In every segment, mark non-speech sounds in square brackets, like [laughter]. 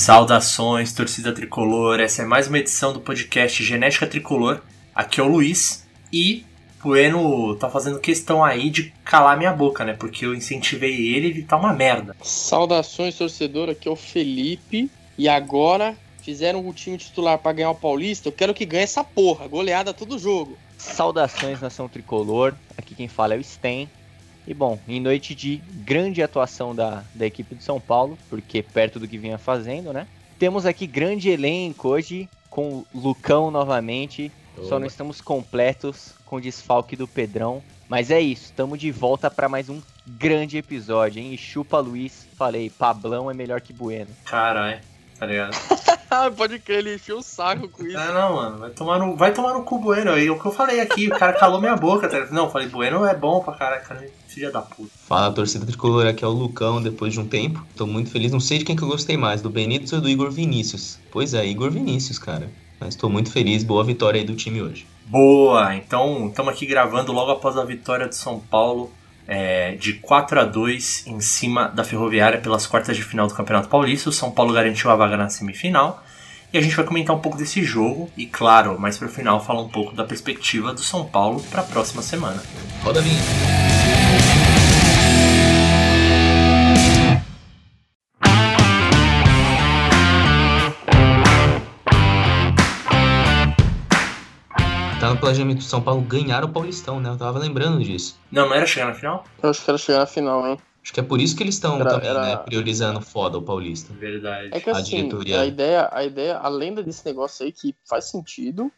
Saudações, torcida tricolor. Essa é mais uma edição do podcast Genética Tricolor. Aqui é o Luiz e Bueno tá fazendo questão aí de calar minha boca, né? Porque eu incentivei ele e ele tá uma merda. Saudações, torcedor. Aqui é o Felipe. E agora fizeram o time titular para ganhar o Paulista. Eu quero que ganhe essa porra. Goleada todo jogo. Saudações, nação tricolor. Aqui quem fala é o Sten. E bom, em noite de grande atuação da, da equipe de São Paulo, porque perto do que vinha fazendo, né? Temos aqui grande elenco hoje, com Lucão novamente. Só não estamos completos com o desfalque do Pedrão. Mas é isso, estamos de volta para mais um grande episódio, hein? E chupa Luiz, falei, Pablão é melhor que Bueno. Caralho, tá ligado? [laughs] Pode crer, ele encheu o saco com isso. Ah, não, mano, vai tomar no, vai tomar no cu Bueno aí. O que eu falei aqui, o cara calou minha boca. Tá? Não, falei, Bueno é bom pra caralho, cara, filha da puta. Fala, torcida tricolor, aqui é o Lucão, depois de um tempo. Tô muito feliz, não sei de quem que eu gostei mais, do Benítez ou do Igor Vinícius. Pois é, Igor Vinícius, cara. Mas tô muito feliz, boa vitória aí do time hoje. Boa! Então, estamos aqui gravando logo após a vitória do São Paulo é, de 4 a 2 em cima da Ferroviária pelas quartas de final do Campeonato Paulista. O São Paulo garantiu a vaga na semifinal. E a gente vai comentar um pouco desse jogo e, claro, mais pro final, falar um pouco da perspectiva do São Paulo para a próxima semana. Roda a vinheta. Tá no planejamento do São Paulo ganhar o Paulistão, né? Eu tava lembrando disso. Não, não era chegar na final? Eu acho que era chegar na final, hein? Acho que é por isso que eles estão Era- também, era- né, priorizando foda o Paulista. Verdade. É que A assim, diretoria- a ideia, a ideia, além desse negócio aí que faz sentido,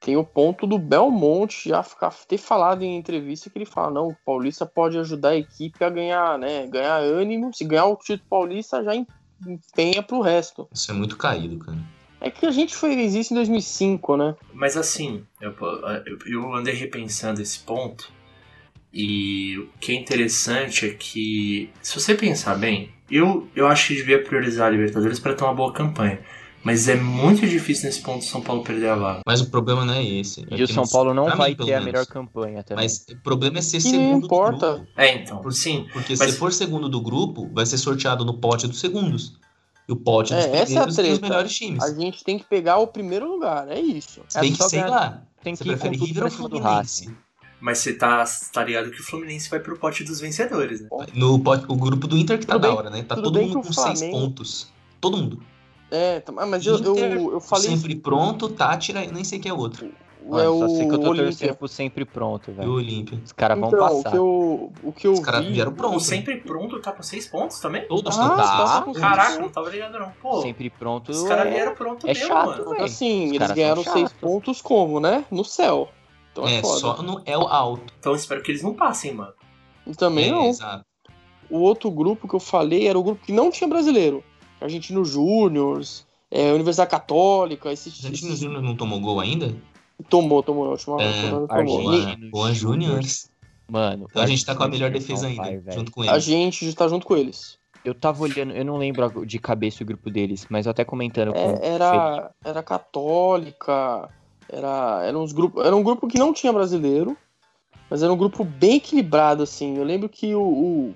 tem o ponto do Belmonte já ficar, ter falado em entrevista que ele fala, não, o Paulista pode ajudar a equipe a ganhar, né? Ganhar ânimo. Se ganhar o título paulista, já em- empenha pro resto. Isso é muito caído, cara. É que a gente fez isso em 2005, né? Mas assim, eu- eu andei repensando esse ponto. E o que é interessante é que, se você pensar bem, eu, eu acho que devia priorizar a Libertadores para ter uma boa campanha. Mas é muito difícil nesse ponto o São Paulo perder a vaga. Mas o problema não é esse. É E o São não- Paulo não pra vai mim, ter a menos. melhor campanha também. Mas o problema é ser Que segundo importa. do grupo. É, então, sim. Porque Mas- se for segundo do grupo, vai ser sorteado no pote dos segundos. E o pote dos É, essa é a primeiros tem os treta. melhores times. A gente tem que pegar o primeiro lugar, é isso. É tem que sei ganhar- lá. Tem Você que prefere River ou Fluminense? Mas você tá, tá ligado que o Fluminense vai pro pote dos vencedores, né? No pote, o grupo do Inter que tá Tudo da bem- hora, né? Tá todo mundo com o seis pontos. Todo mundo. É, tá- mas eu, eu, Inter, eu falei Sempre pronto, Tátira, eu nem sei quem é o outro. Mano, é só o sei que eu tô torcendo pro sempre pronto, E o velho. Olímpia. Os caras vão Então, o passar. que eu, o que eu Os caras vi... vieram O pronto. sempre pronto tá com seis pontos também? Todos Ah, não tá. tá. Caraca, não tava ligado não. Pô, Sempre pronto. os caras é- vieram pronto é mesmo, chato, mano. velho. Assim, Os eles ganharam seis pontos como, né? No céu. Então é, É, foda. só no El Alto. Então espero que eles não passem, mano. E também É, não. exato. O outro grupo que eu falei era o grupo que não tinha brasileiro. Argentino Júnior, é, Universidade Católica, esse, A gente esse- não, não tomou gol ainda? tomou, tomou na última É, rodada, tomou. Argentino. E Boa Júnior. Mano, Então a gente tá com a melhor defesa ainda, vai, junto com a eles. gente já tá junto com eles. Eu tava olhando, eu não lembro de cabeça o grupo deles, mas eu até comentando com É, era, era católica, era, era, uns grupo, era um grupo que não tinha brasileiro, mas era um grupo bem equilibrado, assim. Eu lembro que o. o-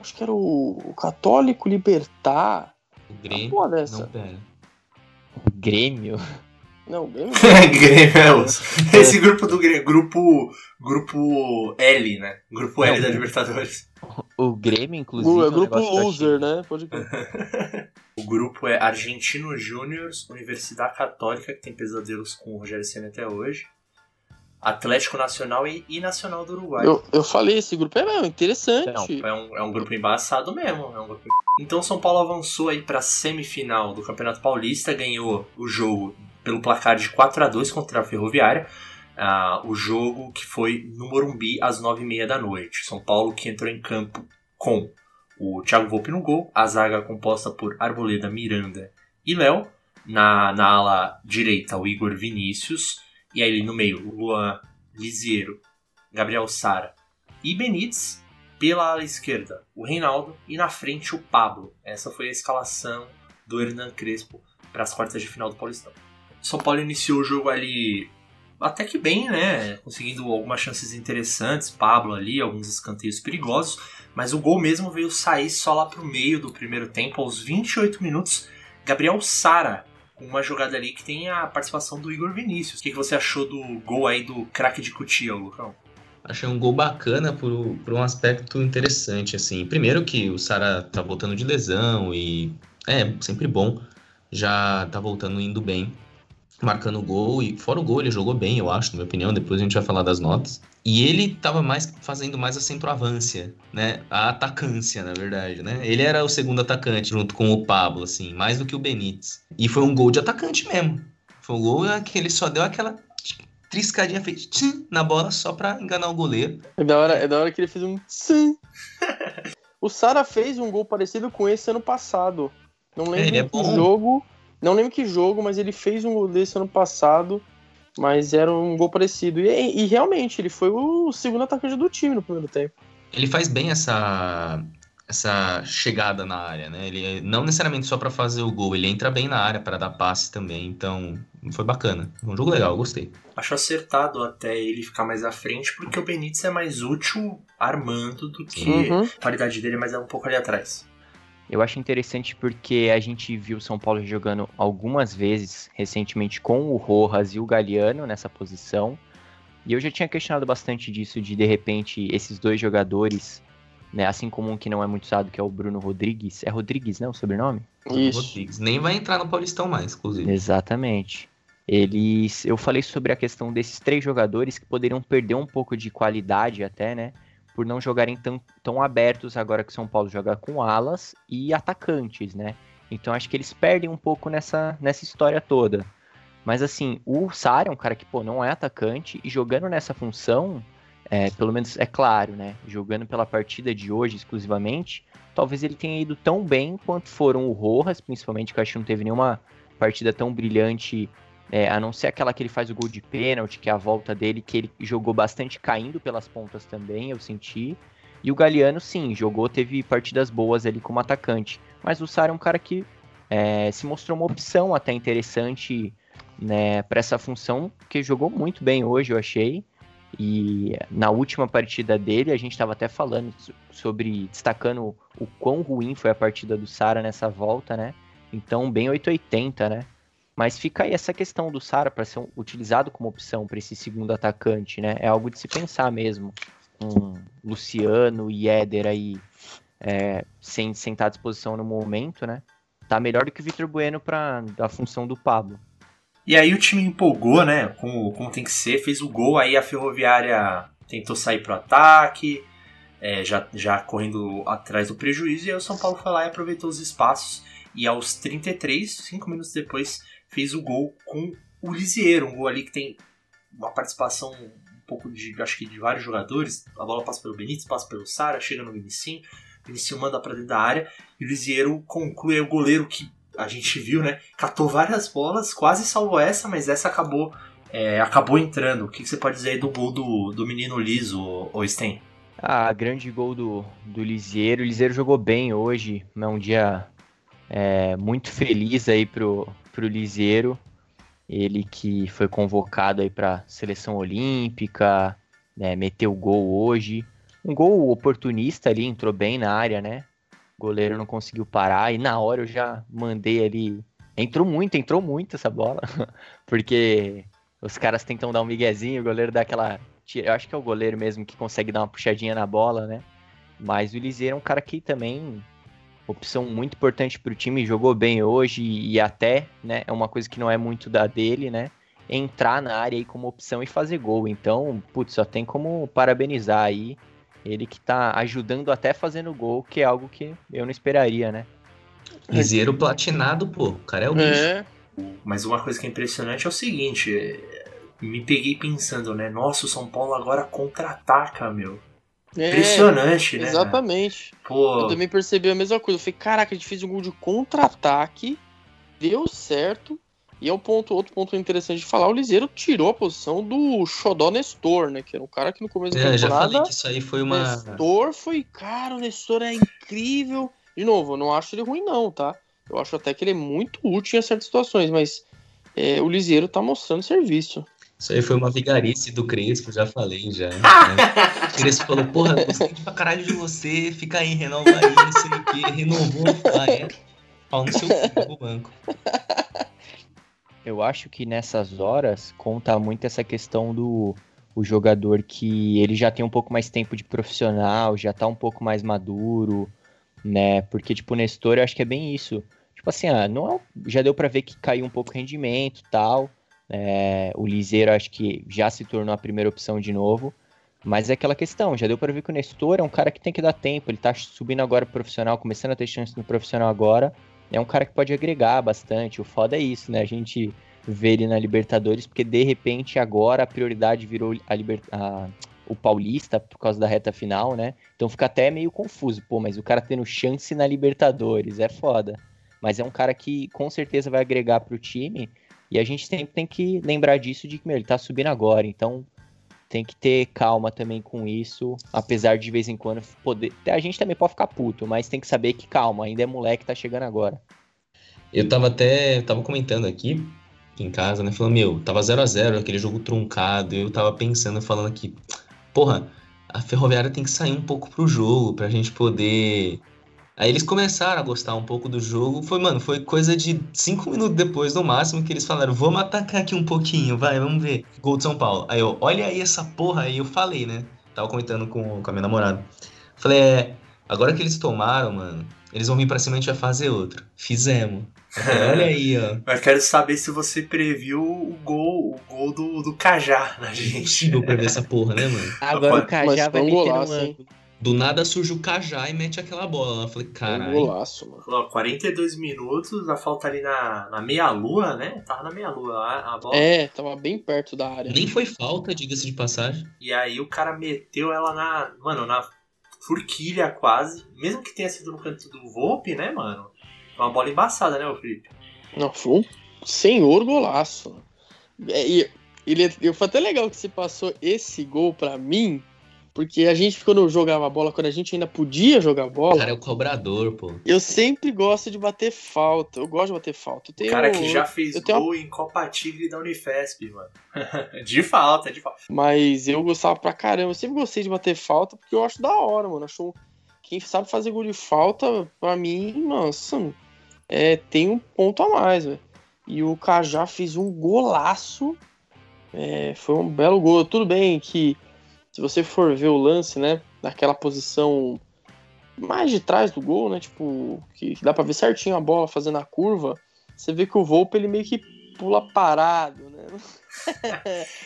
acho que era o, o Católico Libertar. O Uma Grêmio. porra dessa. Não, pera. O Grêmio. Não. [laughs] Grêmio é os- [laughs] Esse grupo do Grêmio, grupo, grupo L, né? Grupo L Não, da Libertadores. O Grêmio, inclusive. Gru- é é um grupo loser, né? Pode crer. [laughs] O grupo é Argentino Júnior, Universidade Católica, que tem pesadelos com o Rogério Senna até hoje. Atlético Nacional e, e Nacional do Uruguai. Eu, eu falei, esse grupo é mesmo, interessante. Não, É um, é um grupo embaçado mesmo. É um grupo... Então São Paulo avançou aí para semifinal do Campeonato Paulista, ganhou o jogo pelo placar de 4 a 2 contra a Ferroviária. Ah, o jogo que foi no Morumbi às 9h30 da noite. São Paulo que entrou em campo com o Thiago Volpe no gol, a zaga composta por Arboleda, Miranda e Léo. Na, na ala direita, o Igor Vinícius. E aí no meio, o Luan Lisiero, Gabriel Sara e Benítez. Pela ala esquerda, o Reinaldo. E na frente, o Pablo. Essa foi a escalação do Hernan Crespo para as quartas de final do Paulistão. São Paulo iniciou o jogo ali até que bem, né? Conseguindo algumas chances interessantes. Pablo ali, alguns escanteios perigosos. Mas o gol mesmo veio sair só lá pro meio do primeiro tempo, aos 28 minutos. Gabriel Sara, com uma jogada ali que tem a participação do Igor Vinícius. O que, que você achou do gol aí do craque de Cutia, Lucão? Achei um gol bacana por, por um aspecto interessante, assim. Primeiro que o Sara tá voltando de lesão e é sempre bom. Já tá voltando indo bem, marcando gol e fora o gol ele jogou bem, eu acho, na minha opinião, depois a gente vai falar das notas. E ele tava mais fazendo mais a centroavância, né? A atacância, na verdade, né? Ele era o segundo atacante junto com o Pablo, assim, mais do que o Benítez. E foi um gol de atacante mesmo. Foi um gol que ele só deu aquela triscadinha fez tchim, na bola só pra enganar o goleiro. É da hora, é da hora que ele fez um tchim. [laughs] o Sara fez um gol parecido com esse ano passado. Não lembro Ele é bom. jogo. Não lembro que jogo, mas ele fez um gol desse ano passado. Mas era um gol parecido. E, e realmente, ele foi o segundo atacante do time no primeiro tempo. Ele faz bem essa essa chegada na área, né? Ele é não necessariamente só pra fazer o gol, ele entra bem na área pra dar passe também. Então, foi bacana. Foi um jogo legal, eu gostei. Acho acertado até ele ficar mais à frente, porque o Benítez é mais útil armando do que Uhum. a qualidade dele, mas é um pouco ali atrás. Eu acho interessante porque a gente viu o São Paulo jogando algumas vezes recentemente com o Rojas e o Galeano nessa posição. E eu já tinha questionado bastante disso, de de repente esses dois jogadores, né, assim como um que não é muito usado, que é o Bruno Rodrigues. É Rodrigues, né, o sobrenome? Isso. Rodrigues nem vai entrar no Paulistão mais, inclusive. Exatamente. Eles, eu falei sobre a questão desses três jogadores que poderiam perder um pouco de qualidade até, né? Por não jogarem tão, tão abertos agora que o São Paulo joga com alas e atacantes, né? Então acho que eles perdem um pouco nessa, nessa história toda. Mas assim, o Sara é um cara que, pô, não é atacante e jogando nessa função, é, pelo menos é claro, né? Jogando pela partida de hoje exclusivamente, talvez ele tenha ido tão bem quanto foram o Rojas, principalmente, que eu acho que não teve nenhuma partida tão brilhante, é, a não ser aquela que ele faz o gol de pênalti, que é a volta dele, que ele jogou bastante caindo pelas pontas também, eu senti. E o Galeano, sim, jogou, teve partidas boas ali como atacante. Mas o Sara é um cara que é, se mostrou uma opção até interessante né, para essa função, que jogou muito bem hoje, eu achei. E na última partida dele, a gente estava até falando so- sobre, destacando o quão ruim foi a partida do Sara nessa volta, né? Então, bem 880, né? Mas fica aí essa questão do Sara para ser utilizado como opção para esse segundo atacante, né? É algo de se pensar mesmo. Um Luciano e Éder aí é, sem, sem estar à disposição no momento, né? Tá melhor do que o Vitor Bueno para a função do Pablo. E aí o time empolgou, né? Como, como tem que ser, fez o gol, aí a Ferroviária tentou sair pro ataque, é, já, já correndo atrás do prejuízo, e aí o São Paulo foi lá e aproveitou os espaços. E aos 33, 5 minutos depois, fez o gol com o Lisieiro, um gol ali que tem uma participação um pouco de, acho que de vários jogadores. A bola passa pelo Benítez, passa pelo Sara, chega no Vinicinho, Vinicinho manda pra dentro da área, e o Lisieiro conclui aí o goleiro que a gente viu, né? Catou várias bolas, quase salvou essa, mas essa acabou é, acabou entrando. O que, você pode dizer aí do gol do, do menino liso, o Sten? Ah, grande gol do, do Lisieiro. O Lisieiro jogou bem hoje. É um dia é, muito feliz aí pro, pro Lisieiro. Ele que foi convocado aí para seleção olímpica, né, meteu gol hoje. Um gol oportunista ali, entrou bem na área, né? O goleiro não conseguiu parar e na hora eu já mandei ali. Entrou muito, entrou muito essa bola. [laughs] Porque os caras tentam dar um miguezinho, o goleiro dá aquela. Eu acho que é o goleiro mesmo que consegue dar uma puxadinha na bola, né? Mas o Liseiro é um cara que também. Opção muito importante pro time, jogou bem hoje e até, né? É uma coisa que não é muito da dele, né? Entrar na área aí como opção e fazer gol. Então, putz, só tem como parabenizar aí. Ele que tá ajudando até fazendo gol, que é algo que eu não esperaria, né? Liseiro platinado, pô. O cara é o bicho. É, Mas uma coisa que é impressionante é o seguinte: é, me peguei pensando, né? Nossa, o São Paulo agora contra-ataca, meu. É, Impressionante, né? Exatamente. Eu Pô, também percebi a mesma coisa. Eu falei, caraca, a gente fez um gol de contra-ataque, deu certo. E é o ponto, outro ponto interessante de falar, o Liseiro tirou a posição do Xodó Nestor, né? Que era um cara que no começo da É, já temporada... falei que isso aí foi uma. Nestor foi, cara, o Nestor é incrível. De novo, eu não acho ele ruim, não, tá? Eu acho até que ele é muito útil em certas situações, mas é, o Liseiro tá mostrando serviço. Isso aí foi uma vigarice do Crespo, já falei já. né? O [laughs] Crespo falou, porra, gostei pra caralho de você, fica aí, renova aí, não sei o que, renovou, ah, é. Pau no seu cu, [laughs] banco. Eu acho que nessas horas conta muito essa questão do o jogador que ele já tem um pouco mais tempo de profissional, já tá um pouco mais maduro, né? Porque, tipo, o Nestor, eu acho que é bem isso. Tipo assim, ah, não é, já deu para ver que caiu um pouco o rendimento tal. É, o Liseiro acho que já se tornou a primeira opção de novo. Mas é aquela questão, já deu para ver que o Nestor é um cara que tem que dar tempo, ele tá subindo agora pro profissional, começando a ter chance no profissional agora. É um cara que pode agregar bastante. O foda é isso, né? A gente ver ele na Libertadores, porque de repente agora a prioridade virou a, liber... a... o Paulista por causa da reta final, né? Então fica até meio confuso, pô, mas o cara tendo chance na Libertadores é foda. Mas é um cara que com certeza vai agregar pro time e a gente sempre tem que lembrar disso de que meu, ele tá subindo agora, então tem que ter calma também com isso, apesar de de vez em quando poder, a gente também pode ficar puto, mas tem que saber que calma, ainda é moleque, tá chegando agora. Eu tava até, tava comentando aqui em casa, né? Falando, meu, tava 0 a 0 aquele jogo truncado. Eu tava pensando, falando aqui, porra, a Ferroviária tem que sair um pouco pro jogo pra gente poder. Aí eles começaram a gostar um pouco do jogo. Foi, mano, foi coisa de cinco minutos depois, no máximo, que eles falaram: vamos atacar aqui um pouquinho, vai, vamos ver. Gol de São Paulo. Aí eu, olha aí essa porra. Aí eu falei, né? Tava comentando com, com a minha namorada. Falei, é, agora que eles tomaram, mano, eles vão vir pra cima e a gente vai fazer outro. Fizemos. Olha aí, ó. [laughs] Mas quero saber se você previu o gol, o gol do, do Cajá na gente. Impossível prever essa porra, né, mano? Agora o Cajá vai meter golaço, no ângulo. Do nada surge o Cajá e mete aquela bola. Eu falei, caralho. Um golaço, mano. Ó, 42 minutos, a falta ali na, na meia-lua, né? Tava na meia-lua a, a bola. É, tava bem perto da área. Nem foi falta, diga-se de passagem. E aí o cara meteu ela na. Mano, na forquilha quase. Mesmo que tenha sido no canto do Volpe, né, mano? Uma bola embaçada, né, o Felipe? Não, foi um senhor golaço. É, e ele, foi até legal que você passou esse gol pra mim, porque a gente, quando jogava bola, quando a gente ainda podia jogar bola. O cara é o cobrador, pô. Eu sempre gosto de bater falta. Eu gosto de bater falta. o cara que já fez gol em Copa Tigre da Unifesp, mano. [laughs] de falta, de falta. Mas eu gostava pra caramba. Eu sempre gostei de bater falta porque eu acho da hora, mano. Acho. Quem sabe fazer gol de falta, pra mim, nossa, é, tem um ponto a mais, velho. E o Cajá fez um golaço. É, foi um belo gol. Tudo bem que se você for ver o lance, né, naquela posição mais de trás do gol, né, tipo, que dá para ver certinho a bola fazendo a curva, você vê que o Volpe ele meio que pula parado, né?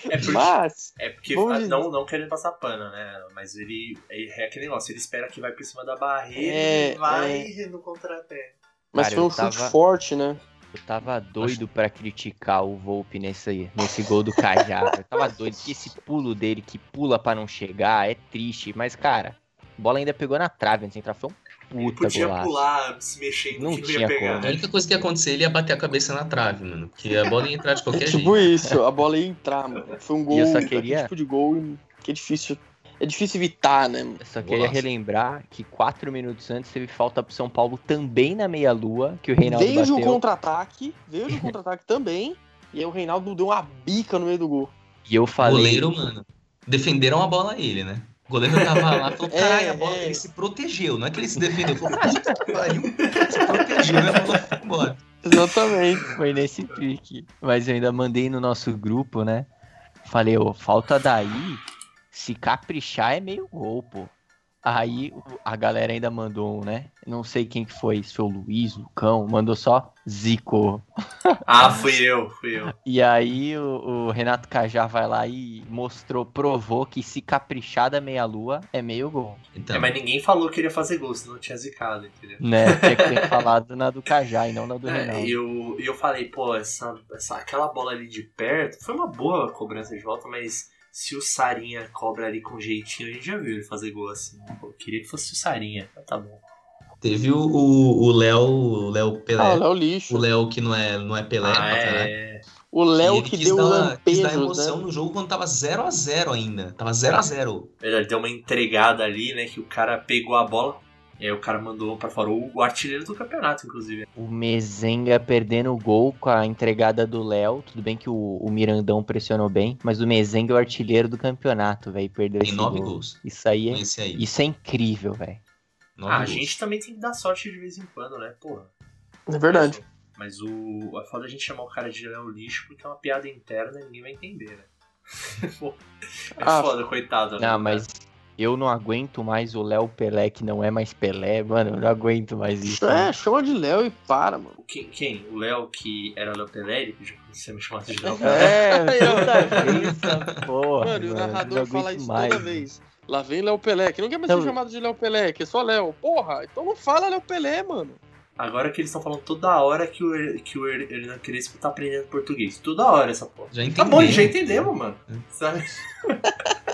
é porque, Mas, é porque não, não querendo passar pano, né? Mas ele é, é aquele negócio, ele espera que vai por cima da barreira é, e vai é. no contra-pé. Mas Cara, foi um chute tava... forte, né? Eu tava doido para criticar o Volpe nesse, nesse gol do Cajá. Eu tava doido, porque esse pulo dele que pula para não chegar é triste. Mas, cara, a bola ainda pegou na trave antes de entrar. Foi um puta podia golaço. pular, se mexer, não que tinha ia pegar. como. A única coisa que ia acontecer, ele ia bater a cabeça na trave, mano. Porque a bola ia entrar de qualquer é tipo jeito. Tipo isso, a bola ia entrar, mano. Foi um gol, eu só queria... tipo de gol que é difícil é difícil evitar, né? Eu só queria relembrar que quatro minutos antes teve falta pro São Paulo também na meia-lua, que o Reinaldo veio bateu. de um contra-ataque, veio de um contra-ataque também, e aí o Reinaldo deu uma bica no meio do gol. E eu falei... Goleiro, mano, defenderam a bola a ele, né? O goleiro tava lá e falou, [laughs] é, caralho, a bola, é. ele se protegeu, não é que ele se defendeu, falou, puta que pariu, se protegeu, né? Falou, embora. Exatamente. Foi nesse pique. Mas eu ainda mandei no nosso grupo, né? Falei, ô, falta daí se caprichar é meio gol, pô. Aí a galera ainda mandou, né? Não sei quem que foi, se foi o Luiz, o Cão, mandou só Zico. [laughs] Ah, fui eu, fui eu. E aí o, o Renato Cajá vai lá e mostrou, provou que se caprichar da meia-lua é meio gol. Então... É, mas ninguém falou que queria fazer gol, senão tinha zicado, entendeu? Né, tinha que ter falado na do Cajá e não na do é, Renato. E eu, eu falei, pô, essa, essa, aquela bola ali de perto foi uma boa cobrança de volta, mas se o Sarinha cobra ali com jeitinho, a gente já viu ele fazer gol assim. Eu queria que fosse o Sarinha, mas tá bom. Teve o Léo, o Léo Pelé. Ah, o Léo lixo. O Léo que não é, não é Pelé, ah, é... O Léo que deu dar, lampejos, quis dar emoção né? no jogo quando tava 0 a 0 ainda. Tava 0 a 0 Ele deu uma entregada ali, né, que o cara pegou a bola e aí o cara mandou para fora o artilheiro do campeonato, inclusive. O Mezenga perdendo o gol com a entregada do Léo. Tudo bem que o, o, Mirandão pressionou bem, mas o Mezenga é o artilheiro do campeonato, velho. Perdeu Tem esse nove gol. gols. Isso aí é, aí. Isso é incrível, velho. Ah, a gente também tem que dar sorte de vez em quando, né, porra? É verdade. Mas o. É foda a gente chamar o cara de Léo lixo porque é uma piada interna e ninguém vai entender, né? [laughs] É Ah, foda, coitado. né, Não, mas eu não aguento mais o Léo Pelé, que não é mais Pelé, mano. Eu não aguento mais isso. É, chama de Léo e para, mano. Quem, quem? O Léo que era Léo Pelé? Ele pediu pra você me chamar de Léo Pelé. É, toda vez essa porra. Mano, e o mano, narrador fala isso mais, toda mano. vez. Lá vem Léo Pelé, que não quer mais Então- ser chamado de Léo Pelé, que é só Léo. Porra, então não fala Léo Pelé, mano. Agora que eles estão falando toda hora que o, que o Her- Hernan Crespo tá aprendendo português. Toda hora essa porra. Já Tá entendeu. bom, já entendemos, mano. Sabe? [laughs]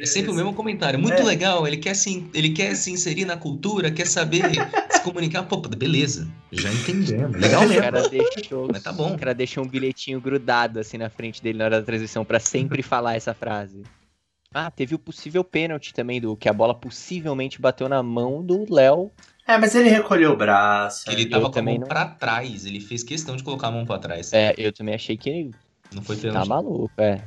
É sempre o mesmo comentário. Muito É. legal, ele quer, se, ele quer se inserir na cultura, quer saber [laughs] se comunicar. Pô, beleza. Já entendemos. Legal O mesmo. cara deixou, Mas tá bom. o cara deixou um bilhetinho grudado assim na frente dele na hora da transmissão pra sempre falar essa frase. Ah, teve o possível pênalti também do que a bola possivelmente bateu na mão do Léo. É, mas ele recolheu o braço. Ele é. tava com a também mão não- pra trás. Ele fez questão de colocar a mão pra trás. É, eu também achei que Não foi tá pênalti. maluco, é.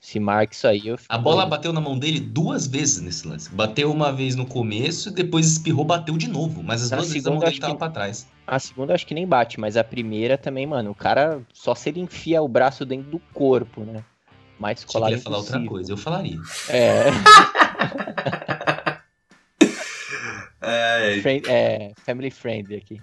Se marca isso aí, eu fico... A bola bateu na mão dele duas vezes nesse lance. Bateu uma vez no começo, depois espirrou, bateu de novo. Mas as Na duas vezes a mão segunda, dele tava que- pra trás. A segunda eu acho que nem bate, mas a primeira também, mano, o cara só se ele enfia o braço dentro do corpo, né? Mais colado ele ia falar outra coisa. Eu falaria. [laughs] É, É, friend- é, family friendly aqui.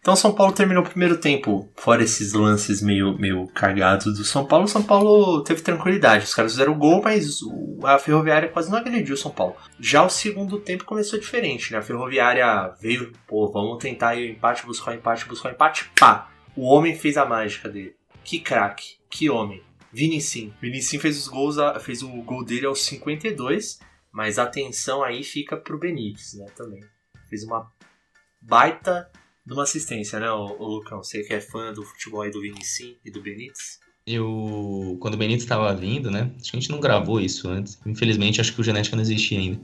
Então São Paulo terminou o primeiro tempo, fora esses lances meio, meio cagados do São Paulo, São Paulo teve tranquilidade. Os caras fizeram gol, mas a Ferroviária quase não agrediu o São Paulo. Já o segundo tempo começou diferente, né? A Ferroviária veio, pô, vamos tentar ir o empate, buscar o empate, buscar o empate, pá! O homem fez a mágica dele. Que craque, que homem. Vinicim. Vinicim fez os gols, fez o gol dele aos 52, mas a atenção aí fica pro Benítez, né, também. Fez uma baita de uma assistência, né, o, Lucão? Você que é fã do futebol aí do Vinicim e do Benítez? Eu, quando o Benítez estava vindo, né? Acho que a gente não gravou isso antes. Infelizmente, acho que o Genética não existia ainda.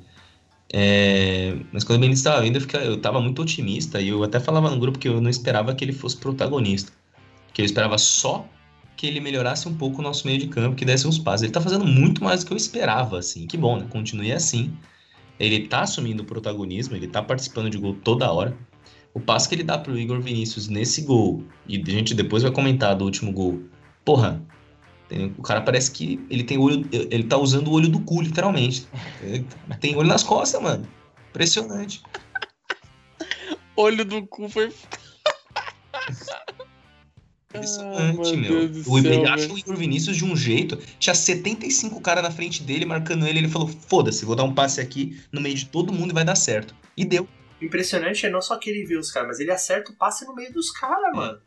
É, mas quando o Benítez estava vindo, eu, fica- eu tava muito otimista e eu até falava no grupo que eu não esperava que ele fosse protagonista. Que eu esperava só que ele melhorasse um pouco o nosso meio de campo, que desse uns passos. Ele tá fazendo muito mais do que eu esperava, assim. Que bom, né? Continue assim. Ele tá assumindo o protagonismo, ele tá participando de gol toda hora. O passo que ele dá pro Igor Vinícius nesse gol, e a gente depois vai comentar do último gol. Porra, o cara parece que ele tem olho. Ele tá usando o olho do cu, literalmente. Ele tem olho nas costas, mano. Impressionante. Olho do cu foi. [laughs] Impressionante, Ah, meu O, acha o Igor Vinícius de um jeito. Tinha 75 caras na frente dele marcando ele. Ele falou: foda-se, vou dar um passe aqui no meio de todo mundo e vai dar certo. E deu. Impressionante é não só que ele vê os caras, mas ele acerta o passe no meio dos caras, mano.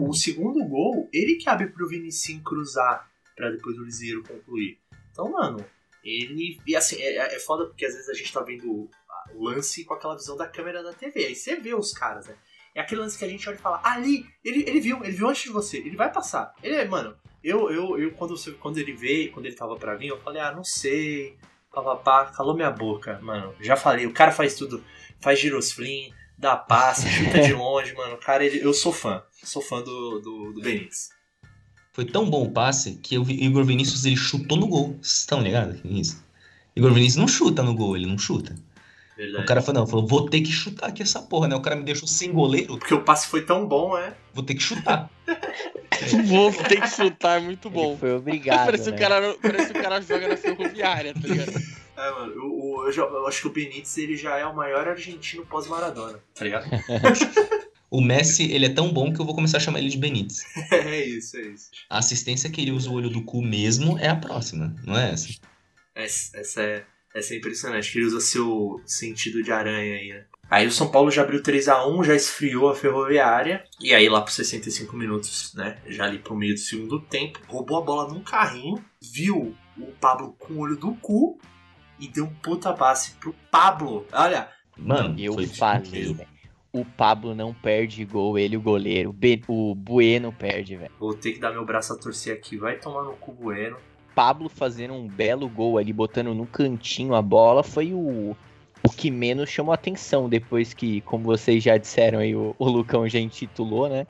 O, o segundo gol, ele que abre pro Vinicim cruzar pra depois o Liseiro concluir. Então, mano, ele. E assim, é, é foda porque às vezes a gente tá vendo o lance com aquela visão da câmera da TV. Aí você vê os caras, né? É aquele lance que a gente olha e fala, ali, ele, ele viu, ele viu antes de você, ele vai passar. Ele é, mano, eu, eu, eu quando, quando ele veio, quando ele tava pra vir, eu falei, ah, não sei. Papapá, calou minha boca, mano. Já falei, o cara faz tudo, faz girosflim, dá passe, chuta de [laughs] longe, mano. O cara, ele, eu sou fã. Sou fã do, do, do Benítez. Foi tão bom o passe que o Igor Vinícius ele chutou no gol. Vocês estão ligados nisso? Igor Vinícius não chuta no gol, ele não chuta. Verdade. O cara falou, não, falou, vou ter que chutar aqui essa porra, né? O cara me deixou sem goleiro, Porque o passe foi tão bom, é. vou ter que chutar. [laughs] Vou ter que chutar, é muito bom. Ele foi obrigado, parece, né? o cara, parece o cara joga na ferroviária, tá ligado? É, mano, eu, já- eu acho que o Benítez ele já é o maior argentino pós-Maradona, tá ligado? [laughs] O Messi, ele é tão bom que eu vou começar a chamar ele de Benítez. [laughs] é isso, é isso. A assistência que ele usa o olho do cu mesmo é a próxima, não é essa? Essa, essa é, essa é impressionante, que ele usa seu sentido de aranha aí, né? Aí o São Paulo já abriu 3 a 1 já esfriou a ferroviária. E aí lá por 65 minutos, né? Já ali pro meio do segundo tempo, roubou a bola num carrinho, viu o Pablo com o olho do cu e deu um puta passe pro Pablo. Olha, Mano, Eu foi falei, velho. O Pablo não perde gol, ele o goleiro. O Bueno perde, velho. vou ter que dar meu braço a torcer aqui. Vai tomar no cu bueno. Pablo fazendo um belo gol ali, botando no cantinho a bola, foi o, o que menos chamou atenção depois que, como vocês já disseram aí, o, o Lucão já intitulou, né?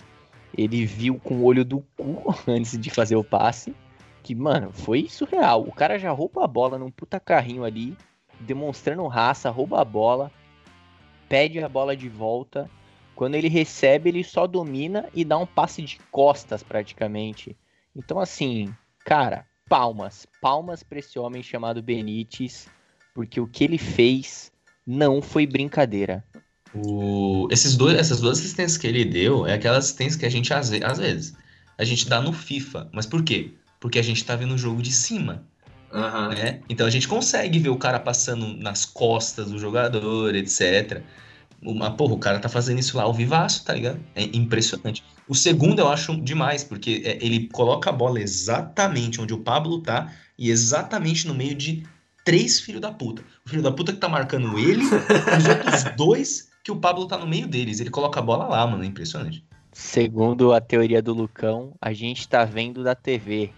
Ele viu com o olho do cu [laughs] antes de fazer o passe. Que, mano, foi surreal. O cara já rouba a bola num puta carrinho ali, demonstrando raça, rouba a bola, pede a bola de volta, Quando ele recebe, ele só domina e dá um passe de costas praticamente. Então, assim, cara, palmas. Palmas pra esse homem chamado Benítez, porque o que ele fez não foi brincadeira. O... Esses dois, essas duas assistências que ele deu é aquela assistência que a gente, às ve- às vezes, a gente dá no FIFA. Mas por quê? Porque a gente tá vendo o jogo de cima, Aham. né? Então a gente consegue ver o cara passando nas costas do jogador, etc. Uma, porra, o cara tá fazendo isso lá ao vivaço, tá ligado? É impressionante. O segundo eu acho demais, porque é, ele coloca a bola exatamente onde o Pablo tá e exatamente no meio de três filhos da puta. O filho da puta que tá marcando ele e os outros [laughs] dois que o Pablo tá no meio deles. Ele coloca a bola lá, mano. É impressionante. Segundo a teoria do Lucão, a gente tá vendo da TV.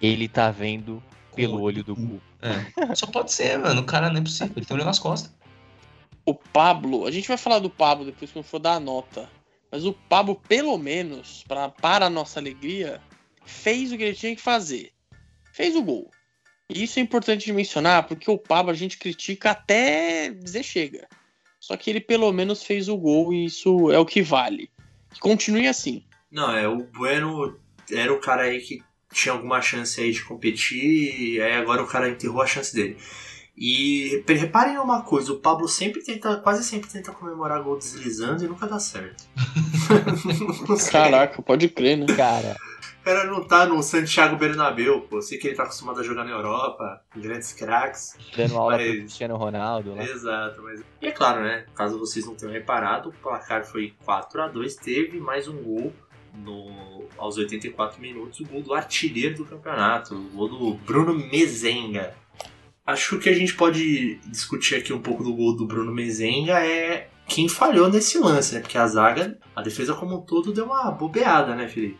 Ele tá vendo pelo olho do cu. É. Só pode ser, mano. O cara não é possível. Ele tem olho nas costas. O Pablo, a gente vai falar do Pablo depois que eu for dar a nota. Mas o Pablo, pelo menos, pra, para a nossa alegria, fez o que ele tinha que fazer. Fez o gol. E isso é importante de mencionar, porque o Pablo a gente critica até dizer chega. Só que ele pelo menos fez o gol e isso é o que vale. Que continue assim. Não, é, o Bueno era o cara aí que tinha alguma chance aí de competir, e aí agora o cara enterrou a chance dele. E re- reparem uma coisa, o Pablo sempre tenta, quase sempre tenta comemorar gol deslizando e nunca dá certo. [laughs] Caraca, pode crer, né? Cara, O cara não tá no Santiago Bernabéu, pô. Sei que ele tá acostumado a jogar na Europa, em grandes craques. dando aula pro Mas- Cristiano Ronaldo lá. Exato, mas. E é claro, né? Caso vocês não tenham reparado, o placar foi 4 a 2 teve mais um gol no, aos 84 minutos, o gol do artilheiro do campeonato, o gol do Bruno Mezenga. Acho que o que a gente pode discutir aqui um pouco do gol do Bruno Mezenga é quem falhou nesse lance, né? Porque a zaga, a defesa como um todo deu uma bobeada, né, Felipe?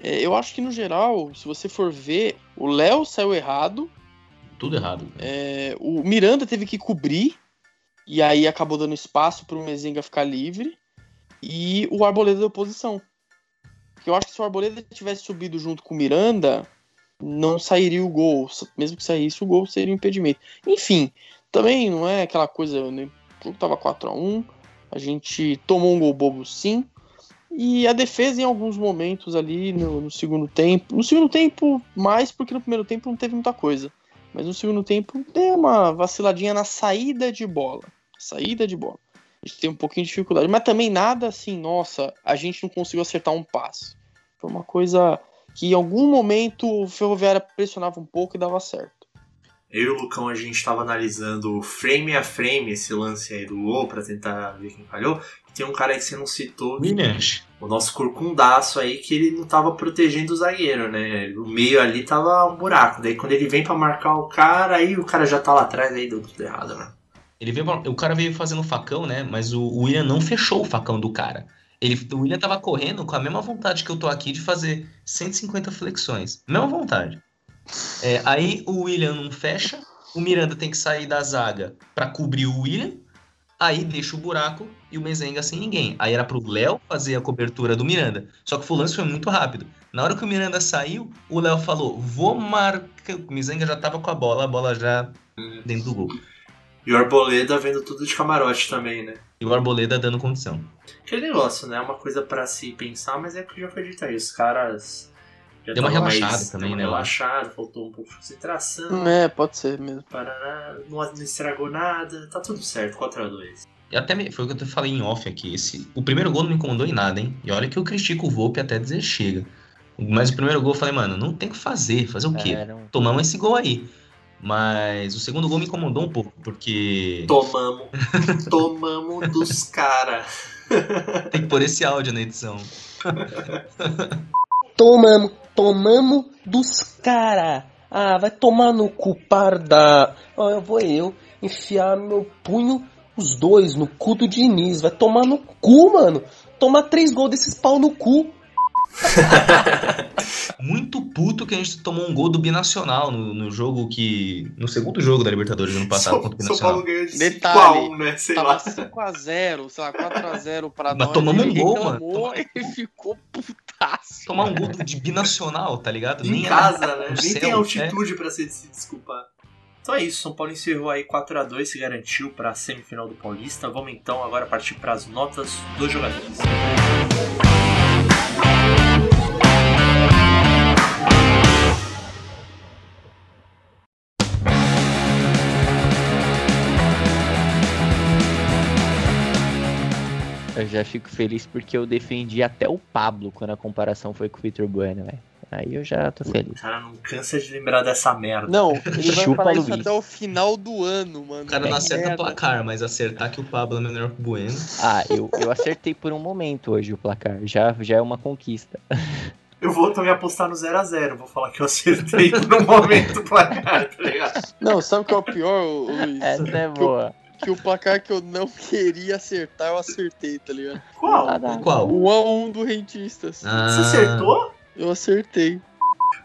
É, eu acho que no geral, se você for ver, o Léo saiu errado, Tudo errado. É, o Miranda teve que cobrir, e aí acabou dando espaço para o Mezenga ficar livre, e o Arboleda deu posição. Porque eu acho que se o Arboleda tivesse subido junto com o Miranda, não sairia o gol. Mesmo que saísse o gol, seria um impedimento. Enfim, também não é aquela coisa. Né? O jogo tava 4x1, a gente tomou um gol bobo sim. E a defesa, em alguns momentos ali no, no segundo tempo. No segundo tempo, mais porque no primeiro tempo não teve muita coisa. Mas no segundo tempo deu uma vaciladinha na saída de bola. Saída de bola. A gente tem um pouquinho de dificuldade. Mas também nada assim, nossa, a gente não conseguiu acertar um passe. Foi uma coisa que em algum momento o Ferroviária pressionava um pouco e dava certo. Eu e o Lucão, a gente estava analisando frame a frame esse lance aí do gol pra tentar ver quem falhou. E tem um cara aí que você não citou, Williams. o nosso corcundaço aí, que ele não tava protegendo o zagueiro, né? O meio ali tava um buraco. Daí quando ele vem pra marcar o cara, aí o cara já tá lá atrás, aí deu tudo errado, né? Ele veio, o cara veio fazendo facão, né? Mas o o William não fechou o facão do cara. Ele, o William tava correndo com a mesma vontade que eu tô aqui de fazer 150 flexões. Mesma vontade. É, aí o William não fecha, o Miranda tem que sair da zaga pra cobrir o William, aí deixa o buraco e o Mezenga sem ninguém. Aí era pro Léo fazer a cobertura do Miranda. Só que o lance foi muito rápido. Na hora que o Miranda saiu, o Léo falou: vou marcar. O Mezenga já tava com a bola, a bola já dentro do gol. E o Arboleda vendo tudo de camarote também, né? E o Arboleda dando condição. Aquele negócio, né? É uma coisa pra se pensar, mas é que já foi dito aí. Os caras. Já Deu uma relaxada também, deu uma né, Relaxada, faltou um pouco de concentração. É, pode ser mesmo. Paraná, não, não estragou nada, tá tudo certo, 4x2. E até me- foi o que eu falei em off aqui. Esse, o primeiro gol não me incomodou em nada, hein? E olha que eu critico o Volpe até dizer chega. Mas o primeiro gol eu falei, mano, não tem o que fazer. Fazer o quê? É, não- Tomamos esse gol aí. Mas o segundo gol me incomodou um pouco, porque Tomamos, tomamos dos caras. tem que pôr esse áudio na edição. Tomamos, tomamos dos cara. Ah, vai tomar no cu, parda. Ó, eu vou eu enfiar meu punho, os dois, no cu do Diniz. Vai tomar no cu, mano. Tomar três gols desses pau no cu. [laughs] Muito puto que a gente tomou um gol do Binacional no, no jogo que. No segundo jogo da Libertadores do ano passado São, contra o São Binacional. Paulo ganhou de Detalhe, 5x1, né? Sei Tava lá. 5x0, sei lá, 4x0 pra Mas nós. tomamos ele um gol, mano. [laughs] E ficou putaço. Tomar um gol de Binacional, tá ligado? Em era casa, né? no Nem céu, tem é. altitude pra se, se desculpar. Então é isso, São Paulo encerrou aí 4 a 2 se garantiu para a semifinal do Paulista. Vamos então agora partir para as notas dos jogadores. Eu já fico feliz porque eu defendi até o Pablo quando a comparação foi com o Vitor Bueno, velho. Aí eu já tô O feliz. cara não cansa de lembrar dessa merda. Não, [laughs] ele vai Chupa, falar isso até o final do ano, mano. O cara não Que acerta o merda. placar, mas acertar que o Pablo é melhor que o Bueno. Ah, eu, eu acertei por um momento hoje o placar. Já, já é uma conquista. [laughs] Eu vou também apostar no 0x0. Vou falar que eu acertei no momento o placar, tá ligado? Não, sabe o que é o pior, Luiz? Essa é boa. Que o placar que eu não [laughs] queria acertar, eu acertei, tá ligado? Qual? Ah. Qual? O 1x1 do Rentistas. Ah, Você acertou? Eu acertei.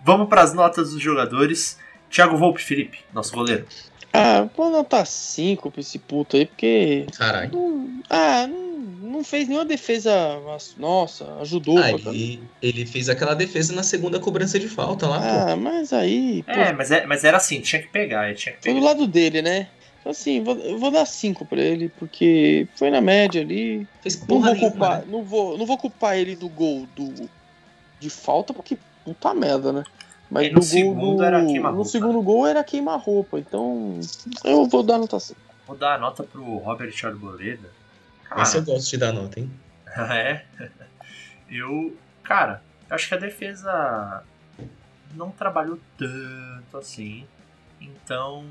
Vamos para as notas dos jogadores. Thiago Volpe, Felipe, nosso goleiro. Ah, vou anotar 5 pra esse puto aí, porque. Caralho. não- ah, não, não fez nenhuma defesa. mas, Nossa, ajudou. Ah, pra caramba. ele, ele fez aquela defesa na segunda cobrança de falta lá, pô. Ah, mas aí. Pô, É, mas, é, mas era assim, tinha que pegar, tinha que foi do pegar. lado dele, né? Então, assim, vou, eu vou dar 5 pra ele, porque foi na média ali. Fez Não porra vou nenhuma, culpar, né? não vou, não vou culpar ele do gol do, de falta, porque puta merda, né? Mas E no do gol segundo do, era queima-roupa. No segundo gol era queima-roupa, então eu vou dar nota 5. Vou dar a nota pro Robert Arboleda. Cara, Esse eu gosto de dar nota, hein? [laughs] é. Eu, cara, acho que a defesa não trabalhou tanto assim. Então,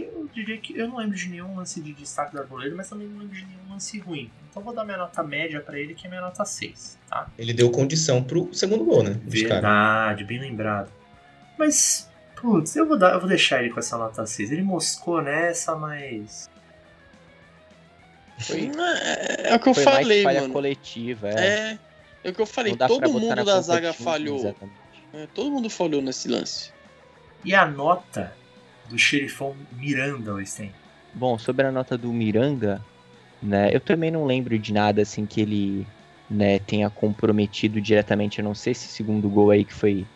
eu diria que eu não lembro de nenhum lance de destaque do Arboleda, mas também não lembro de nenhum lance ruim. Então vou dar minha nota média pra ele, que é minha nota 6, tá? Ele deu condição pro segundo gol, né? Verdade, bem lembrado. Mas, putz, eu vou, dar, eu vou deixar ele com essa nota 6. Ele moscou nessa, mas. Foi, é, é o que eu Foi falei, falha mano. coletiva, é. É, é o que eu falei, todo mundo na da zaga falhou. Exatamente. É, todo mundo falhou nesse lance. E a nota do xerifão Miranda, Westem? Bom, sobre a nota do Miranda, né, eu também não lembro de nada assim que ele né, tenha comprometido diretamente, a não ser esse segundo gol aí que foi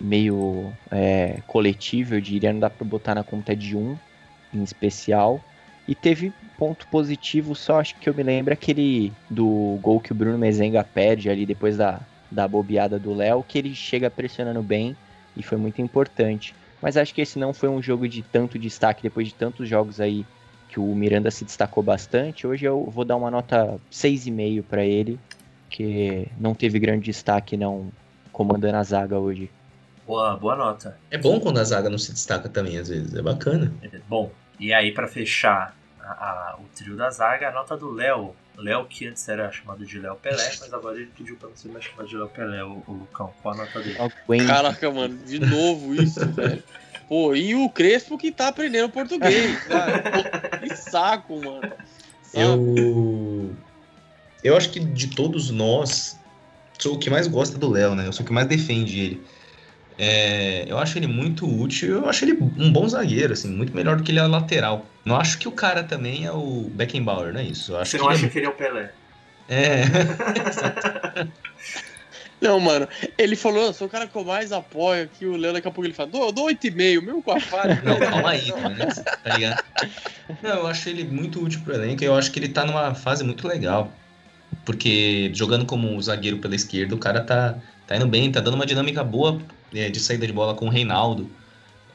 meio é, coletivo, eu diria, não dá pra botar na conta de um em especial. E teve ponto positivo, só acho que eu me lembro aquele do gol que o Bruno Mezenga perde ali depois da, da bobeada do Léo, que ele chega pressionando bem e foi muito importante. Mas acho que esse não foi um jogo de tanto destaque depois de tantos jogos aí que o Miranda se destacou bastante. Hoje eu vou dar uma nota 6,5 para ele, que não teve grande destaque não comandando a zaga hoje. Boa, boa nota. É bom quando a zaga não se destaca também, às vezes. É bacana. Bom, e aí pra fechar a- a- o trio da zaga, a nota do Léo. Léo, que antes era chamado de Léo Pelé, mas agora ele pediu pra não ser mais chamado de Léo Pelé, o, o Lucão. Qual a nota dele? Caraca, mano, de novo isso, [laughs] velho. Pô, e o Crespo que tá aprendendo português, [laughs] cara. Que saco, mano. Eu. Eu acho que de todos nós, sou o que mais gosta do Léo, né? Eu sou o que mais defende ele. É, eu acho ele muito útil, eu acho ele um bom zagueiro, assim, muito melhor do que ele é lateral. Não acho que o cara também é o Beckenbauer, não é isso? Eu acho Você que não ele acha que ele é o Pelé? é... [laughs] Não, mano, ele falou, eu sou o cara que eu mais apoio aqui, o Léo daqui a pouco ele fala, dou, dou 8,5, mesmo com a falha. Não, calma aí, né? Tá ligado? Não, eu acho ele muito útil pro elenco e eu acho que ele tá numa fase muito legal. Porque jogando como zagueiro pela esquerda, o cara tá, tá indo bem, tá dando uma dinâmica boa é, de saída de bola com o Reinaldo.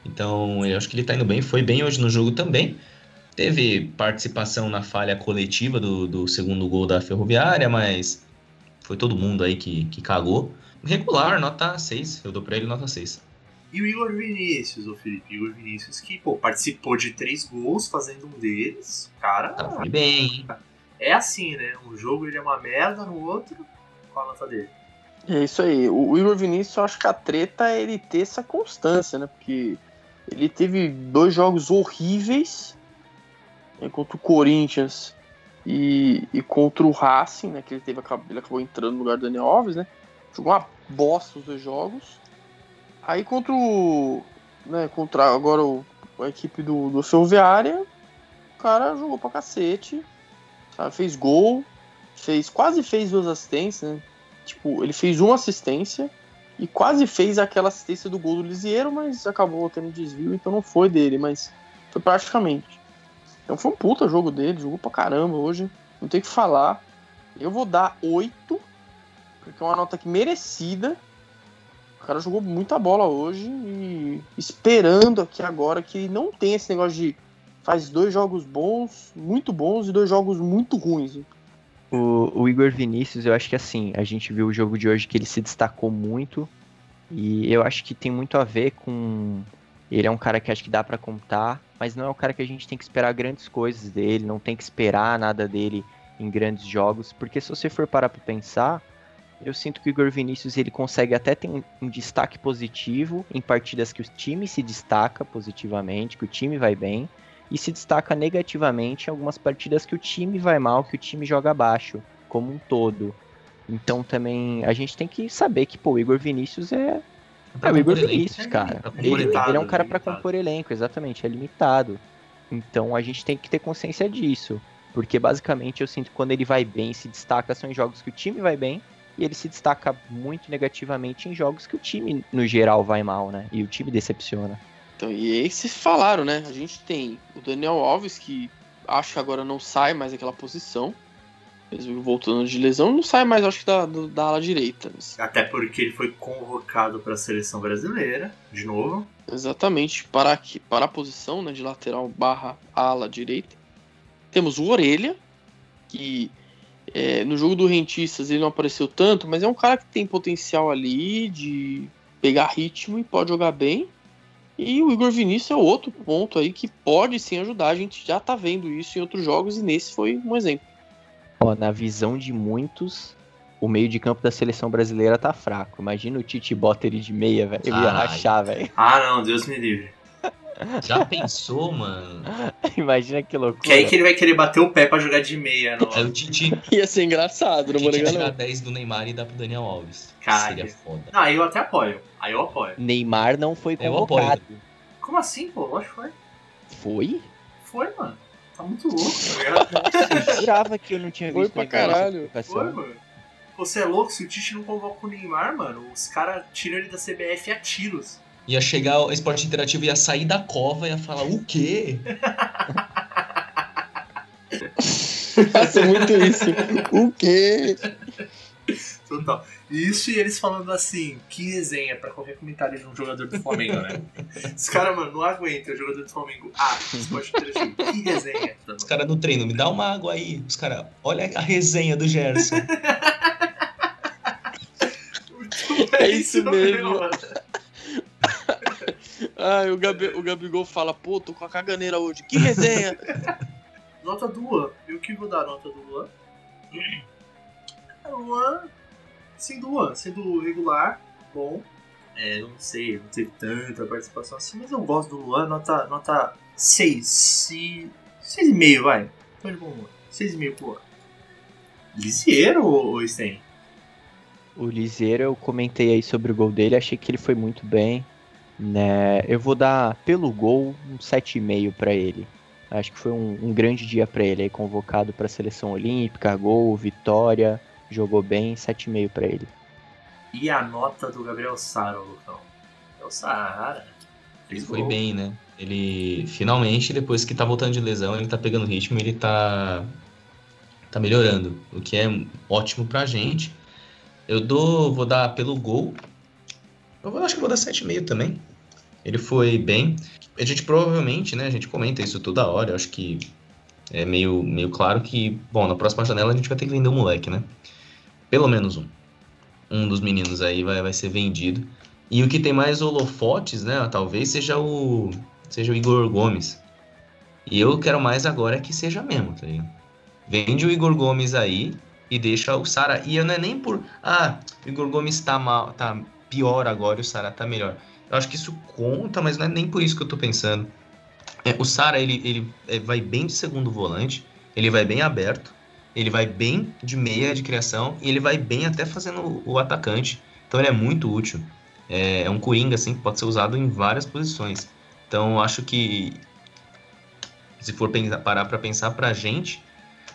Então, eu acho que ele tá indo bem, foi bem hoje no jogo também. Teve participação na falha coletiva do, do segundo gol da Ferroviária, mas foi todo mundo aí que, que cagou. Regular, nota 6. Eu dou pra ele nota 6. E o Igor Vinícius, o Felipe Igor Vinícius, que pô, participou de três gols, fazendo um deles. Cara, Tá, foi bem, é assim, né? Um jogo ele é uma merda, no outro, qual a nota dele? É isso aí. O o Igor Vinícius, eu acho que a treta é ele ter essa constância, né? Porque ele teve dois jogos horríveis né, contra o Corinthians e, e contra o Racing, né? Que ele, teve, ele acabou entrando no lugar do Daniel Alves, né? Jogou uma bosta os dois jogos. Aí contra o. Né, contra agora o, a equipe do, do Ferroviária, o cara jogou pra cacete. sabe? Fez gol, fez, quase fez duas assistências, né? Tipo, ele fez uma assistência e quase fez aquela assistência do gol do Lisieiro, mas acabou tendo desvio, então não foi dele. Mas Foi praticamente. Então foi um puta jogo dele, jogou pra caramba hoje. Não tem o que falar. Eu vou dar 8, porque é uma nota que merecida. O cara jogou muita bola hoje e esperando aqui agora que não tem esse negócio de faz dois jogos bons, muito bons e dois jogos muito ruins. O, o, Igor Vinícius, eu acho que assim, a gente viu o jogo de hoje que ele se destacou muito. E eu acho que tem muito a ver com. Ele é um cara que acho que dá para contar, mas não é um cara que a gente tem que esperar grandes coisas dele, não tem que esperar nada dele em grandes jogos, porque se você for parar pra pensar, eu sinto que o Igor Vinícius ele consegue até ter um, um destaque positivo em partidas que o time se destaca positivamente, que o time vai bem, e se destaca negativamente em algumas partidas que o time vai mal, que o time joga abaixo, como um todo. Então também a gente tem que saber que pô, o Igor Vinícius é, é o Igor Vinícius, elenco, cara. É ele, ele, é um cara para compor elenco, exatamente, é limitado. Então a gente tem que ter consciência disso. Porque basicamente eu sinto que quando ele vai bem, se destaca, são em jogos que o time vai bem, e ele se destaca muito negativamente em jogos que o time, no geral, vai mal, né? E o time decepciona. Então, e aí vocês falaram, né? A gente tem o Daniel Alves, que acho que agora não sai mais daquela posição. Mesmo voltando de lesão, não sai mais, acho que da, da ala direita. Até porque ele foi convocado para a seleção brasileira, de novo. Exatamente, para, aqui, para a posição né, de lateral barra ala direita. Temos o Orelha, que é, no jogo do Rentistas ele não apareceu tanto, mas é um cara que tem potencial ali de pegar ritmo e pode jogar bem. E o Igor Vinícius é outro ponto aí que pode sim ajudar. A gente já tá vendo isso em outros jogos e nesse foi um exemplo. Ó, na visão de muitos, o meio de campo da seleção brasileira tá fraco. Imagina o Tite bota ele de meia, velho. Eu ia rachar, velho. Ah, não, Deus me livre. Já pensou, mano? [laughs] Imagina que loucura. Que aí que ele vai querer bater o pé pra jogar de meia. Não? Aí o Tite. Ia ser engraçado, não vou negar. tirar 10 do Neymar e dar pro Daniel Alves. Cara, Seria foda. Não, aí eu até apoio. Aí eu apoio. Neymar não foi convocado. Como assim, pô? Eu acho que foi. Foi? Foi, mano. Tá muito louco, tá ligado? [laughs] Eu jurava que eu não tinha visto. Foi pra caralho. Foi, mano. Você é louco? Se o Tite não convoca o Neymar, mano, os caras tiram ele da CBF a tiros. Ia chegar o esporte interativo, ia sair da cova e ia falar, o quê? Faça muito isso. O quê? [laughs] Total. Isso e eles falando assim, que resenha pra qualquer comentário de um jogador do Flamengo, né? [laughs] Os caras, mano, não aguentam o jogador do Flamengo. Ah, esporte interativo. Que resenha. Os caras no treino, me dá uma água aí. Os caras, olha a resenha do Gerson. é isso mesmo. [laughs] Ah, o, Gabi, o Gabigol fala, pô, tô com a caganeira hoje. Que resenha! [laughs] nota do Luan. Eu que vou dar a nota do Luan. [clears throat] Luan, sendo Luan, sendo regular, bom. É, não sei, não teve tanta participação assim, mas eu gosto do Luan, nota, nota 6. E... 6,5, vai. Tô de bom Luan. 6,5 pro Luan. Lisieiro ou Sten? O Liseiro, eu comentei aí sobre o gol dele, achei que ele foi muito bem. Né? Eu vou dar pelo gol um 7,5 para ele. Acho que foi um, um grande dia para ele, aí, convocado para a seleção olímpica, gol, vitória, jogou bem, 7,5 para ele. E a nota do Gabriel Sara, Lucão? Gabriel Sara. Ele foi gol. bem, né? Ele finalmente, depois que tá voltando de lesão, ele tá pegando ritmo, ele tá tá melhorando, o que é ótimo pra gente. Eu dou, vou dar pelo gol. Eu acho que vou dar 7,5 também. Ele foi bem. A gente provavelmente, né, a gente comenta isso toda hora, eu acho que é meio, meio claro que, bom, na próxima janela a gente vai ter que vender um moleque, né? Pelo menos um. Um dos meninos aí vai, vai ser vendido. E o que tem mais holofotes, né, talvez seja o seja o Igor Gomes. E eu quero mais agora que seja mesmo, tá ligado? Vende o Igor Gomes aí e deixa o Sara. E não é nem por. Ah, o Igor Gomes tá mal, tá pior agora e o Sara tá melhor. Eu acho que isso conta, mas não é nem por isso que eu tô pensando. É, o Sara, ele, ele é, vai bem de segundo volante, ele vai bem aberto, ele vai bem de meia de criação e ele vai bem até fazendo o, o atacante. Então ele é muito útil. É, é, um coringa, assim, que pode ser usado em várias posições. Então acho que se for pensar, parar para pensar pra gente,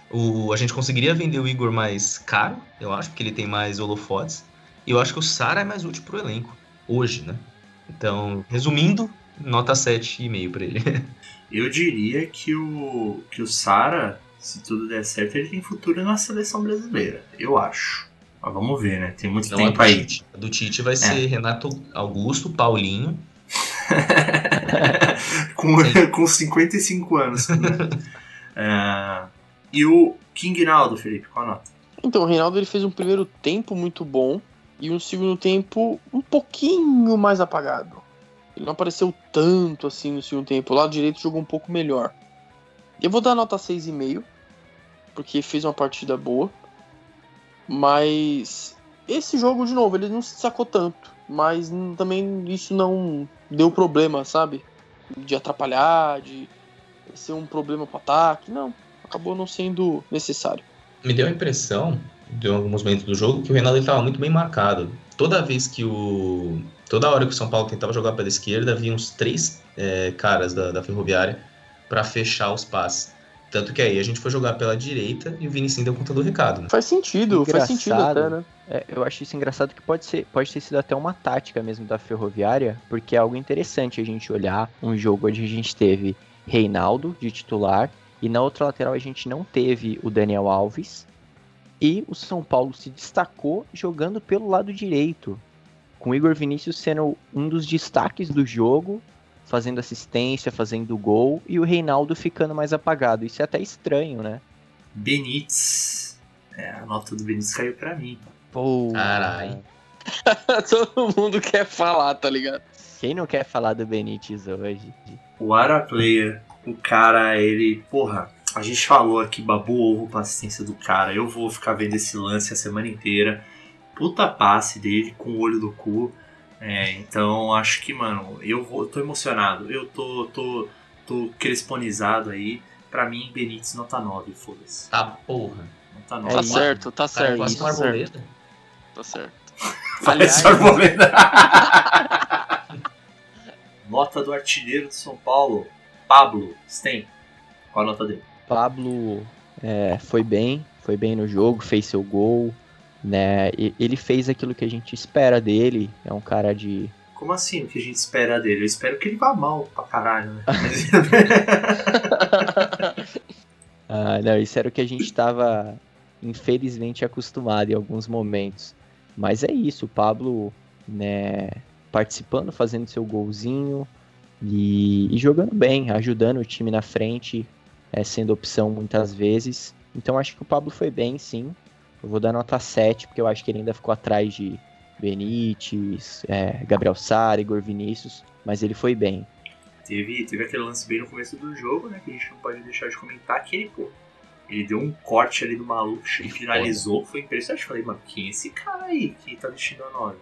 o, a gente conseguiria vender o Igor mais caro, eu acho, porque ele tem mais holofotes. E eu acho que o Sara é mais útil pro elenco, hoje, né? Então, resumindo, nota 7,5 pra ele. [laughs] Eu diria que o, que o Sara, se tudo der certo, ele tem futuro na seleção brasileira. Eu acho. Mas vamos ver, né? Tem muito Não, tempo a do aí. Tite. A do Tite vai ser Renato Augusto, Paulinho. [laughs] com, com 55 anos. né? [laughs] É, e o King Naldo, Felipe, qual a nota? Então, o Reinaldo ele fez um primeiro tempo muito bom e um segundo tempo um pouquinho mais apagado. Ele não apareceu tanto assim no segundo tempo. O lado direito jogou um pouco melhor. Eu vou dar nota 6,5, porque fez uma partida boa. Mas esse jogo, de novo, ele não se sacou tanto. Mas também isso não deu problema, sabe? De atrapalhar, de ser um problema pro ataque. Não, acabou não sendo necessário. Me deu a impressão, de alguns momentos do jogo, que o Reinaldo estava muito bem marcado. Toda vez que o. Toda hora que o São Paulo tentava jogar pela esquerda, havia uns três é, caras da, da ferroviária para fechar os passes. Tanto que aí a gente foi jogar pela direita e o Vinicius deu conta do recado. Né? Faz sentido, faz sentido Engraçado. até, né? É, eu acho isso engraçado que pode, ser, pode ter sido até uma tática mesmo da Ferroviária, porque é algo interessante a gente olhar um jogo onde a gente teve Reinaldo de titular e na outra lateral a gente não teve o Daniel Alves e o São Paulo se destacou jogando pelo lado direito, com o Igor Vinícius sendo um dos destaques do jogo, fazendo assistência, fazendo gol e o Reinaldo ficando mais apagado. Isso é até estranho, né? Benítez. É, a nota do Benítez caiu pra mim. Pô, Carai. [laughs] Todo mundo quer falar, tá ligado? Quem não quer falar do Benítez hoje? O Ara Player, o cara, ele. Porra, a gente falou aqui, babu ovo pra assistência do cara. Eu vou ficar vendo esse lance a semana inteira. Puta passe dele com o olho do cu. É, então acho que, mano, eu vou, tô emocionado. Eu tô, tô, tô cresponizado aí. Pra mim, Benítez nota 9, foda-se. Tá porra. Nota É 9. Tá isso. certo, tá certo. Tá uma certo, arboleda. tá certo. Parece [laughs] Aliás- arboleda. [laughs] nota do artilheiro de São Paulo, Pablo Sten. Qual a nota dele? Pablo é, foi bem, foi bem no jogo, fez seu gol, né? E- Ele fez aquilo que a gente espera dele. É um cara de Como assim? O que a gente espera dele? Eu espero que ele vá mal pra caralho, né? [laughs] Ah, não, isso era o que a gente estava, infelizmente, acostumado em alguns momentos. Mas é isso, o Pablo, né, participando, fazendo seu golzinho e, e jogando bem, ajudando o time na frente, é, sendo opção muitas vezes. Então acho que o Pablo foi bem, sim. Eu vou dar nota 7, porque eu acho que ele ainda ficou atrás de Benítez, é, Gabriel Sara, Igor Vinícius, mas ele foi bem. teve, teve aquele lance bem no começo do jogo, né? Que a gente não pode deixar de comentar que ele, pô, ele deu um corte ali do maluco e finalizou. Foi impressionante. Falei, mano, quem é esse cara aí que tá vestindo a 9?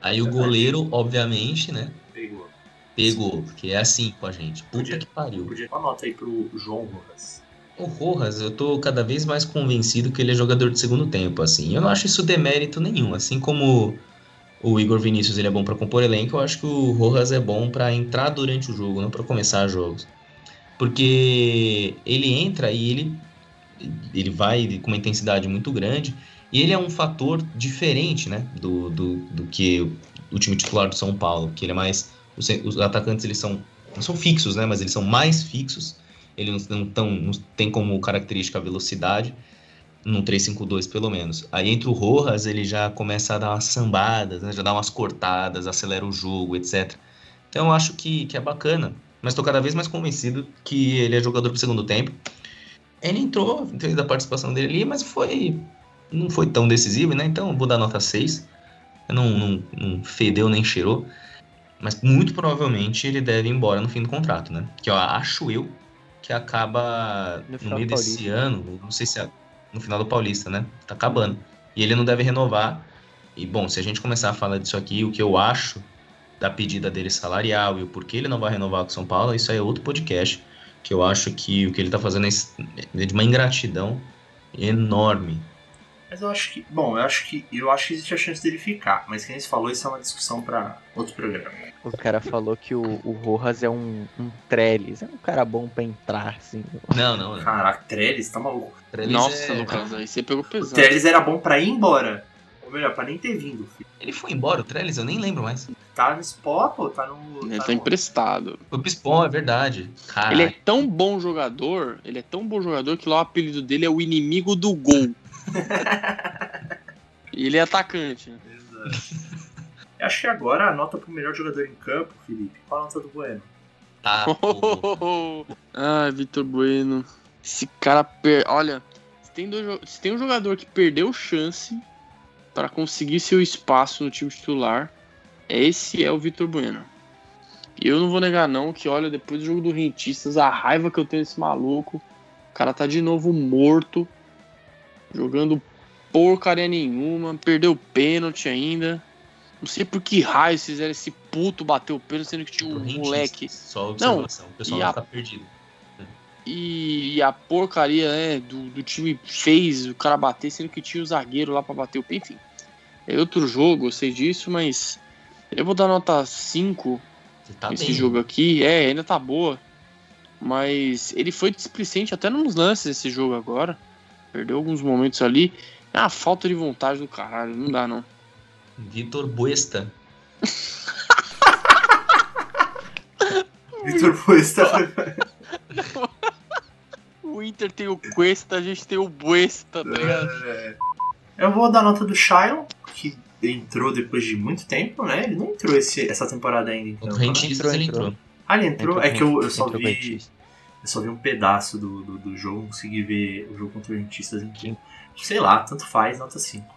Aí o goleiro, obviamente, né? Pegou. Pegou, porque é assim com a gente. Puta Podia- que pariu. Podia dar uma nota aí pro João Rojas. O Rojas, eu tô cada vez mais convencido que ele é jogador de segundo tempo, assim. Eu não acho isso demérito nenhum. Assim como o Igor Vinícius ele é bom pra compor elenco, eu acho que o Rojas é bom pra entrar durante o jogo, não pra começar jogos. Porque ele entra e ele ele vai com uma intensidade muito grande e ele é um fator diferente, né, do, do, do que o time titular do São Paulo, que ele é mais os, os atacantes eles são não são fixos, né, mas eles são mais fixos ele não, tão, não tem como característica a velocidade, num 352 pelo menos. Aí entre o Rojas, ele já começa a dar umas sambadas, né? já dá umas cortadas, acelera o jogo, etc. Então eu acho que, que é bacana, mas estou cada vez mais convencido que ele é jogador pro segundo tempo. Ele entrou, fez a participação dele ali, mas foi não foi tão decisivo, né? Então vou dar nota 6. Não, não, não fedeu nem cheirou. Mas muito provavelmente ele deve ir embora no fim do contrato, né? Que eu acho eu que acaba No no, meio desse Paulista. ano, não sei se é no final do Paulista, né? Tá acabando. E ele não deve renovar. E bom, se a gente começar a falar disso aqui, o que eu acho da pedida dele salarial e o porquê ele não vai renovar com o São Paulo, isso aí é outro podcast. Que eu acho que o que ele tá fazendo é de uma ingratidão enorme. Mas eu acho que. Bom, eu acho que. Eu acho que existe a chance dele ficar. Mas quem falou, isso é uma discussão pra outro programa. O cara falou que o, o Rojas é um, um Trellis, é um cara bom pra entrar, assim. Não, não, não. Caraca, Trellis, tá maluco. Trellis Nossa, é- Lucas, aí você pegou O pesado. Trellis era bom pra ir embora. Ou melhor, pra nem ter vindo, filho. Ele foi embora, o Trellis, eu nem lembro mais. Tá no Sport, pô, tá no. Ele tá tá no- emprestado. Foi pro Spawn, é verdade. Caralho. Ele é tão bom jogador, ele é tão bom jogador que lá o apelido dele é o inimigo do gol. [laughs] e ele é atacante. né? Exato. Eu Acho que agora a nota pro melhor jogador em campo, Felipe. Qual a nota do Bueno? Tá, [laughs] pô. Ai, Vitor Bueno. Esse cara per... Olha, se tem, dois se tem um jogador que perdeu chance para conseguir seu espaço no time titular, esse é o Vitor Bueno. E eu não vou negar não que, olha, depois do jogo do Rentistas, a raiva que eu tenho desse maluco, o cara tá de novo morto, jogando porcaria nenhuma, perdeu pênalti ainda. Não sei por que raio fizeram esse puto bater o pênalti, sendo que tinha um moleque Só observação. o pessoal não a- fica perdido. e, e a porcaria né, do, do time fez o cara bater, sendo que tinha o zagueiro lá pra bater o pé. Enfim, é outro jogo, eu sei disso, mas eu vou dar nota 5 Você tá nesse bem. jogo aqui. É, ainda tá boa. Mas ele foi displicente até nos lances desse jogo agora. Perdeu alguns momentos ali. É uma falta de vontade do caralho, não dá não. Vitor Buesta. [laughs] Vitor Puesta. [laughs] O Inter tem o Cuesta, a gente tem o Buesta, tá ligado? É. Eu vou dar nota do Shylon, que entrou depois de muito tempo, né? Ele não entrou esse, essa temporada ainda, então. O? Rentistas Entrou, ele entrou. entrou. Ah, ele entrou? é que eu, eu só Entrou vi. Eu só vi um pedaço do, do, do jogo, não consegui ver o jogo contra o Rentistas inteiro. Sei lá, tanto faz, nota 5.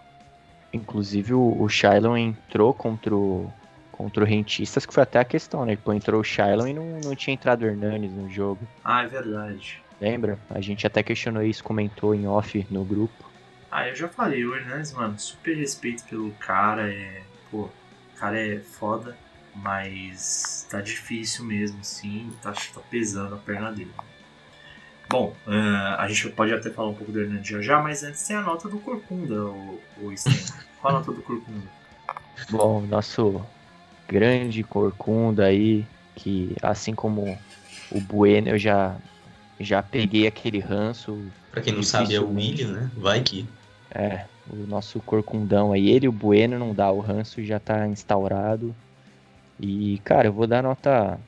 Inclusive o, o entrou contra o, contra o Rentistas, que foi até a questão, né? Pô, entrou o Shylon e não, não tinha entrado o Hernanes no jogo. Ah, é verdade. Lembra? A gente até questionou isso, comentou em off no grupo. Ah, eu já falei, o Hernandes, mano, super respeito pelo cara, é. Pô, o cara é foda, mas tá difícil mesmo, sim, tá, tá pesando a perna dele. Bom, ah, a gente pode até falar um pouco do Hernandes já já, mas antes tem a nota do Corcunda, o, o Sten. Qual a nota do Corcunda? Bom, nosso grande corcunda aí, que assim como o Bueno, eu já, já peguei aquele ranço. Pra quem não sabe, é o. William, né? Vai que. É, o nosso corcundão aí, ele e o Bueno não dá, o ranço já tá instaurado. E, cara, eu vou dar nota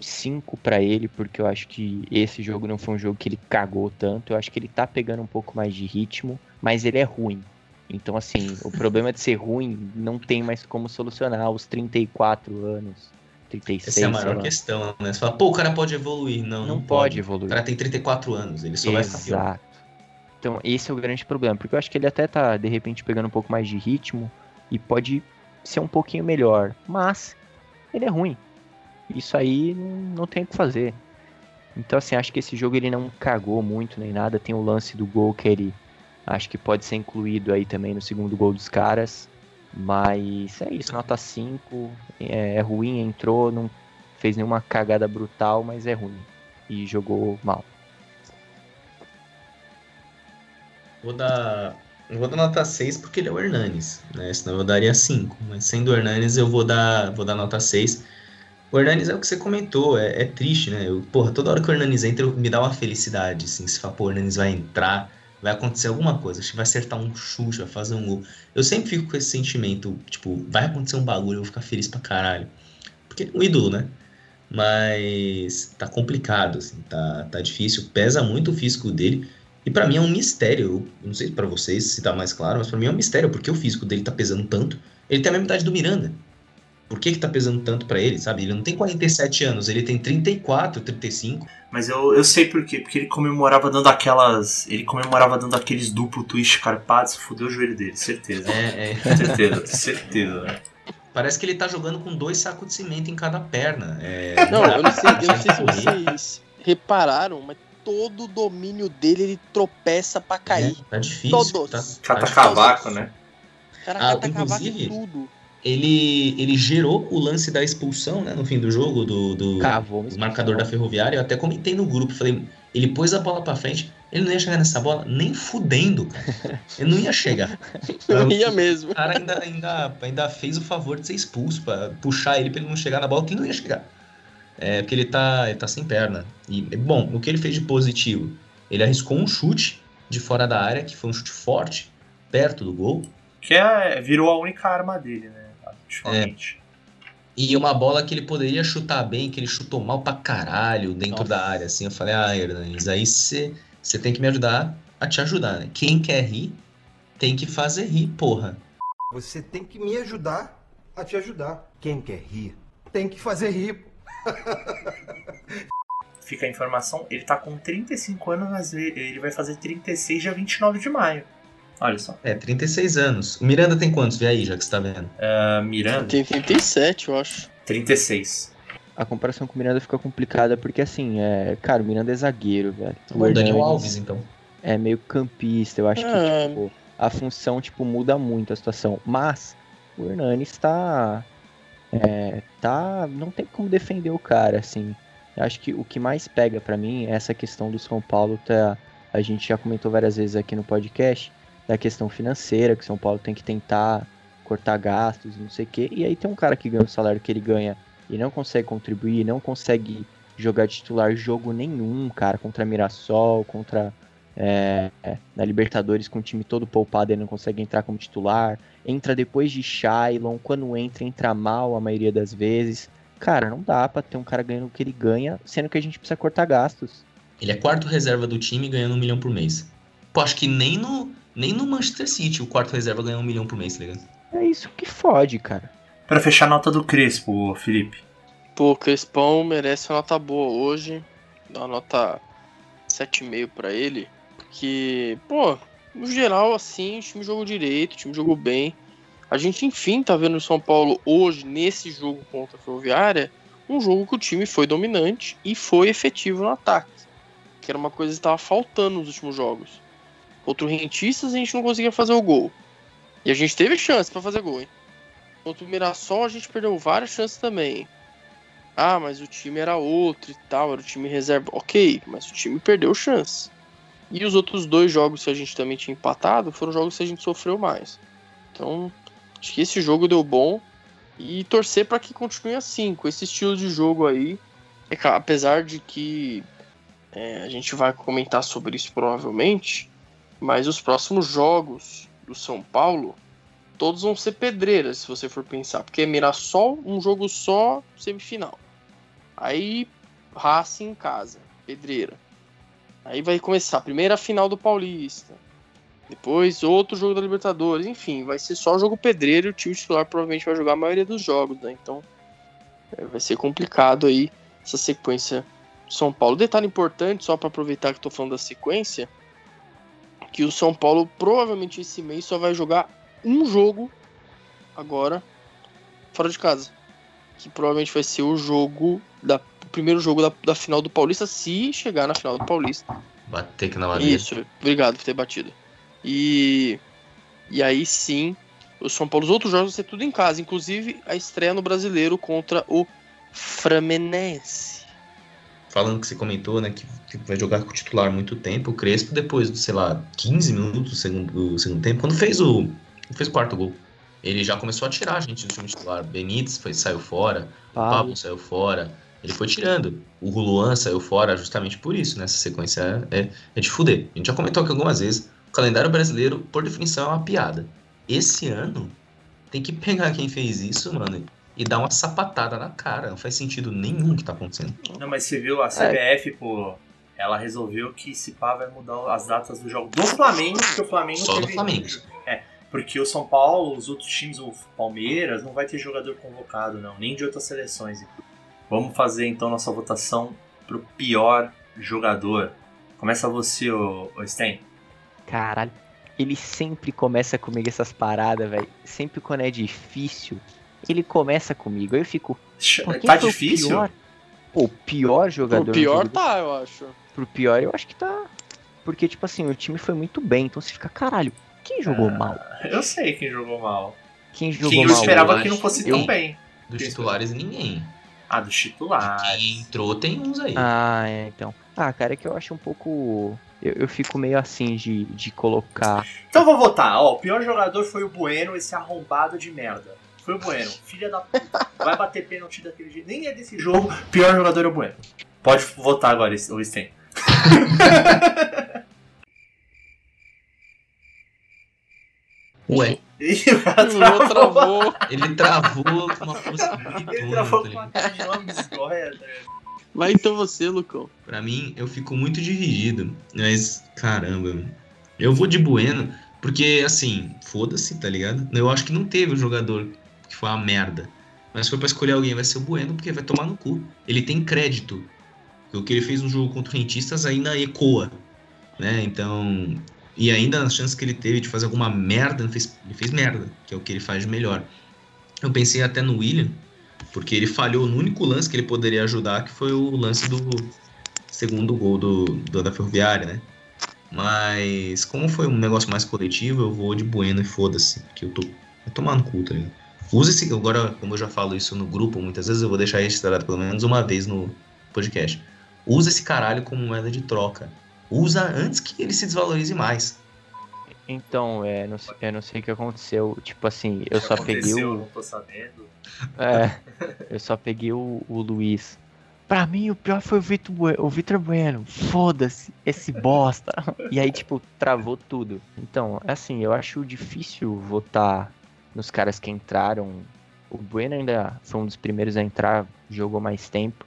5 pra ele, porque eu acho que esse jogo não foi um jogo que ele cagou tanto. Eu acho que ele tá pegando um pouco mais de ritmo, mas ele é ruim. Então, assim, o [laughs] problema de ser ruim não tem mais como solucionar aos 34 anos, 36, Essa é a maior questão, né? Você fala, pô, o cara pode evoluir. Não, Não, não, pode O evoluir. cara tem 34 anos, ele só vai ficar. Exato. Então, esse é o grande problema, porque eu acho que ele até tá, de repente, pegando um pouco mais de ritmo e pode ser um pouquinho melhor, mas ele é ruim. Isso aí não, tem o que fazer. Então, assim, acho que esse jogo ele não cagou muito nem nada. Tem o lance do gol que ele acho que pode ser incluído aí também no segundo gol dos caras. Mas é isso, nota 5. É, é ruim, entrou, não fez nenhuma cagada brutal, mas é ruim. E jogou mal. Vou dar. Eu vou dar nota 6 porque ele é o Hernanes, né? Senão eu daria 5. Mas sendo o Hernanes, eu vou dar, vou dar nota 6. O Hernanes é o que você comentou, é, é triste, né? Eu, porra, toda hora que o Hernanes entra, me dá uma felicidade, assim. Se fala, pô, o Hernanes vai entrar, vai acontecer alguma coisa, vai acertar um chute, vai fazer um gol. Eu sempre fico com esse sentimento, tipo, vai acontecer um bagulho, eu vou ficar feliz pra caralho. Porque é um ídolo, né? Mas tá complicado, assim, tá, tá difícil, pesa muito o físico dele. E pra mim é um mistério, eu não sei pra vocês se tá mais claro, mas pra mim é um mistério porque o físico dele tá pesando tanto. Ele tem a mesma idade do Miranda. Por que que tá pesando tanto pra ele, sabe? Ele não tem 47 anos, ele tem 34, 35. Mas eu, eu sei por quê, porque ele comemorava dando aquelas. Ele comemorava dando aqueles duplo twist carpados, fudeu o joelho dele, certeza. É, é. Certeza, certeza, né? Parece que ele tá jogando com dois sacos de cimento em cada perna. É, Não, eu não sei, eu não sei se correr. vocês repararam, mas todo o domínio dele ele tropeça pra cair. É, tá difícil. Todos. Tá, Cata tá cavaco, né? O cara Ah, cata cavaco em inclusive- tudo. Ele, ele gerou o lance da expulsão, né, no fim do jogo, do, do, Cavou. marcador da Ferroviária. Eu até comentei no grupo, falei, ele pôs a bola pra frente, ele não ia chegar nessa bola nem fudendo, cara. Ele não ia chegar. [laughs] Não ia mesmo. O cara ainda, ainda, ainda fez o favor de ser expulso, pra puxar ele pra ele não chegar na bola, que ele não ia chegar. É, porque ele tá, ele tá sem perna. E, bom, o que ele fez de positivo? Ele arriscou um chute de fora da área, que foi um chute forte, perto do gol. Que é, virou a única arma dele, né? Ultimamente. E uma bola que ele poderia chutar bem, que ele chutou mal pra caralho dentro da área, assim. Eu falei, ah, Hernanes, aí você tem que me ajudar a te ajudar, né? Quem quer rir, tem que fazer rir, porra. Você tem que me ajudar a te ajudar. Quem quer rir, tem que fazer rir. [laughs] Fica a informação, ele tá com 35 anos, mas ele vai fazer 36 dia 29 de maio. Olha só. É, 36 anos. O Miranda tem quantos? Vê aí, já que você tá vendo. Uh, Miranda? Tem 37, eu acho. 36. A comparação com o Miranda fica complicada porque, assim, é... cara, o Miranda é zagueiro, velho. O, o Daniel Alves, então. É meio campista, eu acho que, é. tipo, a função, tipo, muda muito a situação. Mas o Hernanes tá... É, tá... Não tem como defender o cara, assim. Eu acho que o que mais pega para mim é essa questão do São Paulo tá... A gente já comentou várias vezes aqui no podcast da questão financeira, que São Paulo tem que tentar cortar gastos, não sei o quê. E aí tem um cara que ganha o salário que ele ganha e não consegue contribuir, não consegue jogar titular jogo nenhum, cara, contra Mirassol, contra é, na Libertadores com o time todo poupado, ele não consegue entrar como titular. Entra depois de Shailon, quando entra, entra mal a maioria das vezes. Cara, não dá pra ter um cara ganhando o que ele ganha, sendo que a gente precisa cortar gastos. Ele é quarto reserva do time ganhando um milhão por mês. Pô, acho que nem no, nem no Manchester City o quarto reserva ganha um milhão por mês, tá ligado? É isso que fode, cara. Para fechar a nota do Crespo, Felipe. Pô, Crespão merece uma nota boa hoje. Dá uma nota 7,5 para ele. Porque, pô, no geral, assim, o time jogou direito, o time jogou bem. A gente, enfim, tá vendo o São Paulo hoje, nesse jogo contra a Ferroviária, um jogo que o time foi dominante e foi efetivo no ataque. Que era uma coisa que estava faltando nos últimos jogos. Contra o Rentistas a gente não conseguia fazer o gol. E a gente teve chance para fazer gol, hein? Contra o Mirassol a gente perdeu várias chances também. Ah, mas o time era outro e tal, era o time reserva. Ok, mas o time perdeu chance. E os outros dois jogos que a gente também tinha empatado foram jogos que a gente sofreu mais. Então, acho que esse jogo deu bom. E torcer para que continue assim, com esse estilo de jogo aí. É, apesar de que é, a gente vai comentar sobre isso provavelmente. Mas os próximos jogos do São Paulo, todos vão ser pedreiras, se você for pensar. Porque é Mirassol, um jogo só, semifinal. Aí, Racing em casa, pedreira. Aí vai começar a primeira final do Paulista. Depois outro jogo da Libertadores. Enfim, vai ser só jogo pedreiro o time titular provavelmente vai jogar a maioria dos jogos, né? Então é, vai ser complicado aí essa sequência do São Paulo. Detalhe importante, só para aproveitar que estou falando da sequência que o São Paulo provavelmente esse mês só vai jogar um jogo agora fora de casa. Que provavelmente vai ser o jogo da primeiro jogo da, da final do Paulista, se chegar na final do Paulista. Bater que na madeira. Isso, obrigado por ter batido. E e aí sim, o São Paulo, os outros jogos vão ser tudo em casa, inclusive a estreia no Brasileiro contra o Fluminense falando que você comentou, né, que, que, vai jogar com o titular muito tempo, o Crespo, depois de, sei lá, 15 minutos do segundo, do segundo tempo, quando fez o, fez o quarto gol, ele já começou a tirar a gente do time titular. Benítez foi, saiu fora, Pablo. Pablo saiu fora, ele foi tirando. O Luan saiu fora justamente por isso, né? Essa sequência é, é de fuder. A gente já comentou aqui algumas vezes, o calendário brasileiro, por definição, é uma piada. Esse ano, tem que pegar quem fez isso, mano, e dar uma sapatada na cara. Não faz sentido nenhum que tá acontecendo. Não, mas você viu a CBF, é. pô, ela resolveu que se pá vai mudar as datas do jogo do Flamengo, porque o Flamengo Só teve... do Flamengo. É, porque o São Paulo, os outros times, o Palmeiras, não vai ter jogador convocado, não, nem de outras seleções. Vamos fazer então nossa votação pro pior jogador. Começa você, ô, ô Sten. Caralho, ele sempre começa comigo essas paradas, velho. Sempre quando é difícil, ele começa comigo. Aí eu fico. Tá difícil? O pior? Pô, o pior jogador. Pro pior tá, eu acho. Pro pior eu acho que tá. Porque, tipo assim, o time foi muito bem. Então você fica, caralho, quem jogou ah, mal? Eu sei quem jogou mal. Quem jogou quem mal? eu esperava que não fosse eu... tão bem. Dos titulares, ninguém. Ah, dos titulares. Quem entrou tem uns aí. Ah, é, então. Ah, cara, é que eu acho um pouco. Eu, eu, fico meio assim de, de colocar. Então vou votar. Ó, o pior jogador foi o Bueno, esse arrombado de merda. Foi o Bueno. Filha da puta. Vai bater pênalti daquele jeito. Nem é desse jogo. Pior jogador é o Bueno. Pode votar agora, o Sten. Ué, Ih, [laughs] travou. travou. ele travou com uma força muito Ele travou tá com uma lambisgoia, tá? Vai então você, Lucão. Pra mim, eu fico muito dividido. Mas, caramba, eu vou de Bueno, porque, assim, foda-se, tá ligado? Eu acho que não teve um jogador que foi uma merda. Mas se for pra escolher alguém, vai ser o Bueno, porque vai tomar no cu. Ele tem crédito. Porque O que ele fez no jogo contra o Rentistas ainda ecoa, né? Então... E ainda as chances que ele teve de fazer alguma merda, ele fez, ele fez merda, que é o que ele faz de melhor. Eu pensei até no William, porque ele falhou no único lance que ele poderia ajudar, que foi o lance do segundo gol do, do da Ferroviária, né? Mas como foi um negócio mais coletivo, eu vou de Bueno e foda-se, que eu tô vai tomar no cu, tá ligado? Usa esse, agora, como eu já falo isso no grupo, muitas vezes eu vou deixar registrado pelo menos uma vez no podcast. Usa esse caralho como moeda de troca. Usa antes que ele se desvalorize mais. Então, é, não sei, eu não sei o que aconteceu. Tipo assim, eu só peguei Aconteceu, o. Não tô sabendo. É, eu só peguei o, o Luiz. Pra mim, o pior foi o Vitor Bueno. O Vitor Bueno. Foda-se, esse bosta. E aí, tipo, travou tudo. Então, assim, eu acho difícil votar nos caras que entraram. O Bueno ainda foi um dos primeiros a entrar, jogou mais tempo.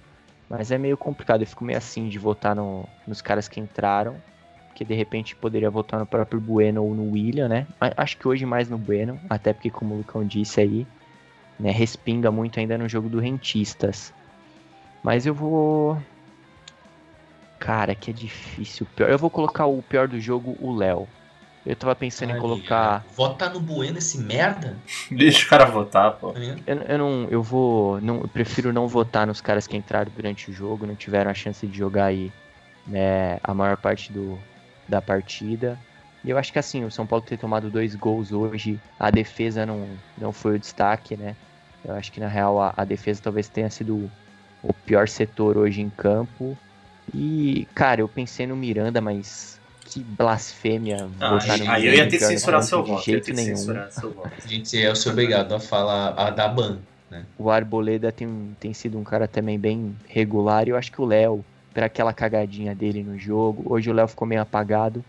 Mas é meio complicado, eu fico meio assim de votar no- nos caras que entraram. Porque de repente poderia votar no próprio Bueno ou no William, né? Acho que hoje mais no Bueno, até porque, como o Lucão disse aí, né, respinga muito ainda no jogo do Rentistas. Mas eu vou. Cara, que é difícil. Eu vou colocar o pior do jogo, o Léo. Eu tava pensando em Aí, colocar. é, Vota no Bueno esse merda. [laughs] Deixa o cara votar, pô. ligado? Eu, eu não. Eu vou. Não, eu prefiro não votar nos caras que entraram durante o jogo, não tiveram a chance de jogar aí né, a maior parte do, da partida. E eu acho que assim, o São Paulo ter tomado dois gols hoje, a defesa não, não foi o destaque, né? Eu acho que na real a, a defesa talvez tenha sido o pior setor hoje em campo. E, cara, eu pensei no Miranda, mas que blasfêmia Ah, votar no aí, eu ia ter que censurar seu de voto. Ia jeito nenhum. seu. A gente é ser obrigado a falar a da ban. O Arboleda tem, tem sido um cara também bem regular. E eu acho que o Léo, para aquela cagadinha dele no jogo, hoje o Léo ficou meio apagado.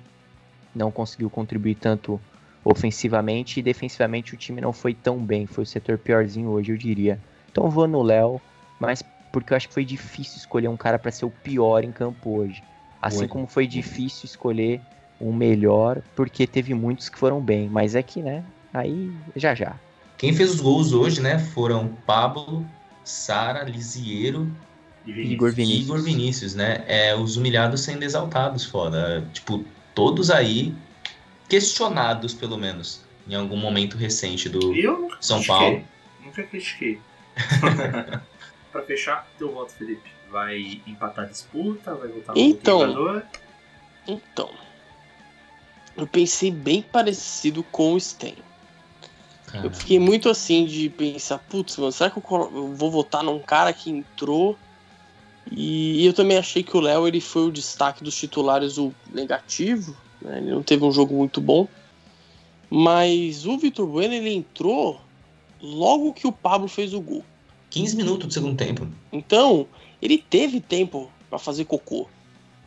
Não conseguiu contribuir tanto ofensivamente e defensivamente o time não foi tão bem. Foi o setor piorzinho hoje, eu diria. Então vou no Léo, mas porque eu acho que foi difícil escolher um cara para ser o pior em campo hoje. Assim Foi. como foi difícil escolher um melhor, porque teve muitos que foram bem. Mas é que, né? Aí já já. Quem fez os gols hoje, né, foram Pablo, Sara, Lisiero E Igor Vinícius. Igor Vinícius, né? É, os humilhados sendo exaltados, foda. Tipo, todos aí questionados, pelo menos, em algum momento recente do eu São critiquei. Paulo. Nunca critiquei. [laughs] pra fechar, teu voto, Felipe. Vai empatar a disputa? Vai votar no Então. outro jogador? Então. Eu pensei bem parecido com o Sten. Eu fiquei muito assim de pensar, putz, mano, será que eu, vou votar num cara que entrou? E, e eu também achei que o Léo ele foi o destaque dos titulares, o negativo. né? Ele não teve um jogo muito bom. Mas o Vitor Bueno ele entrou logo que o Pablo fez o gol. 15 minutos do segundo tempo. Então, ele teve tempo pra fazer cocô.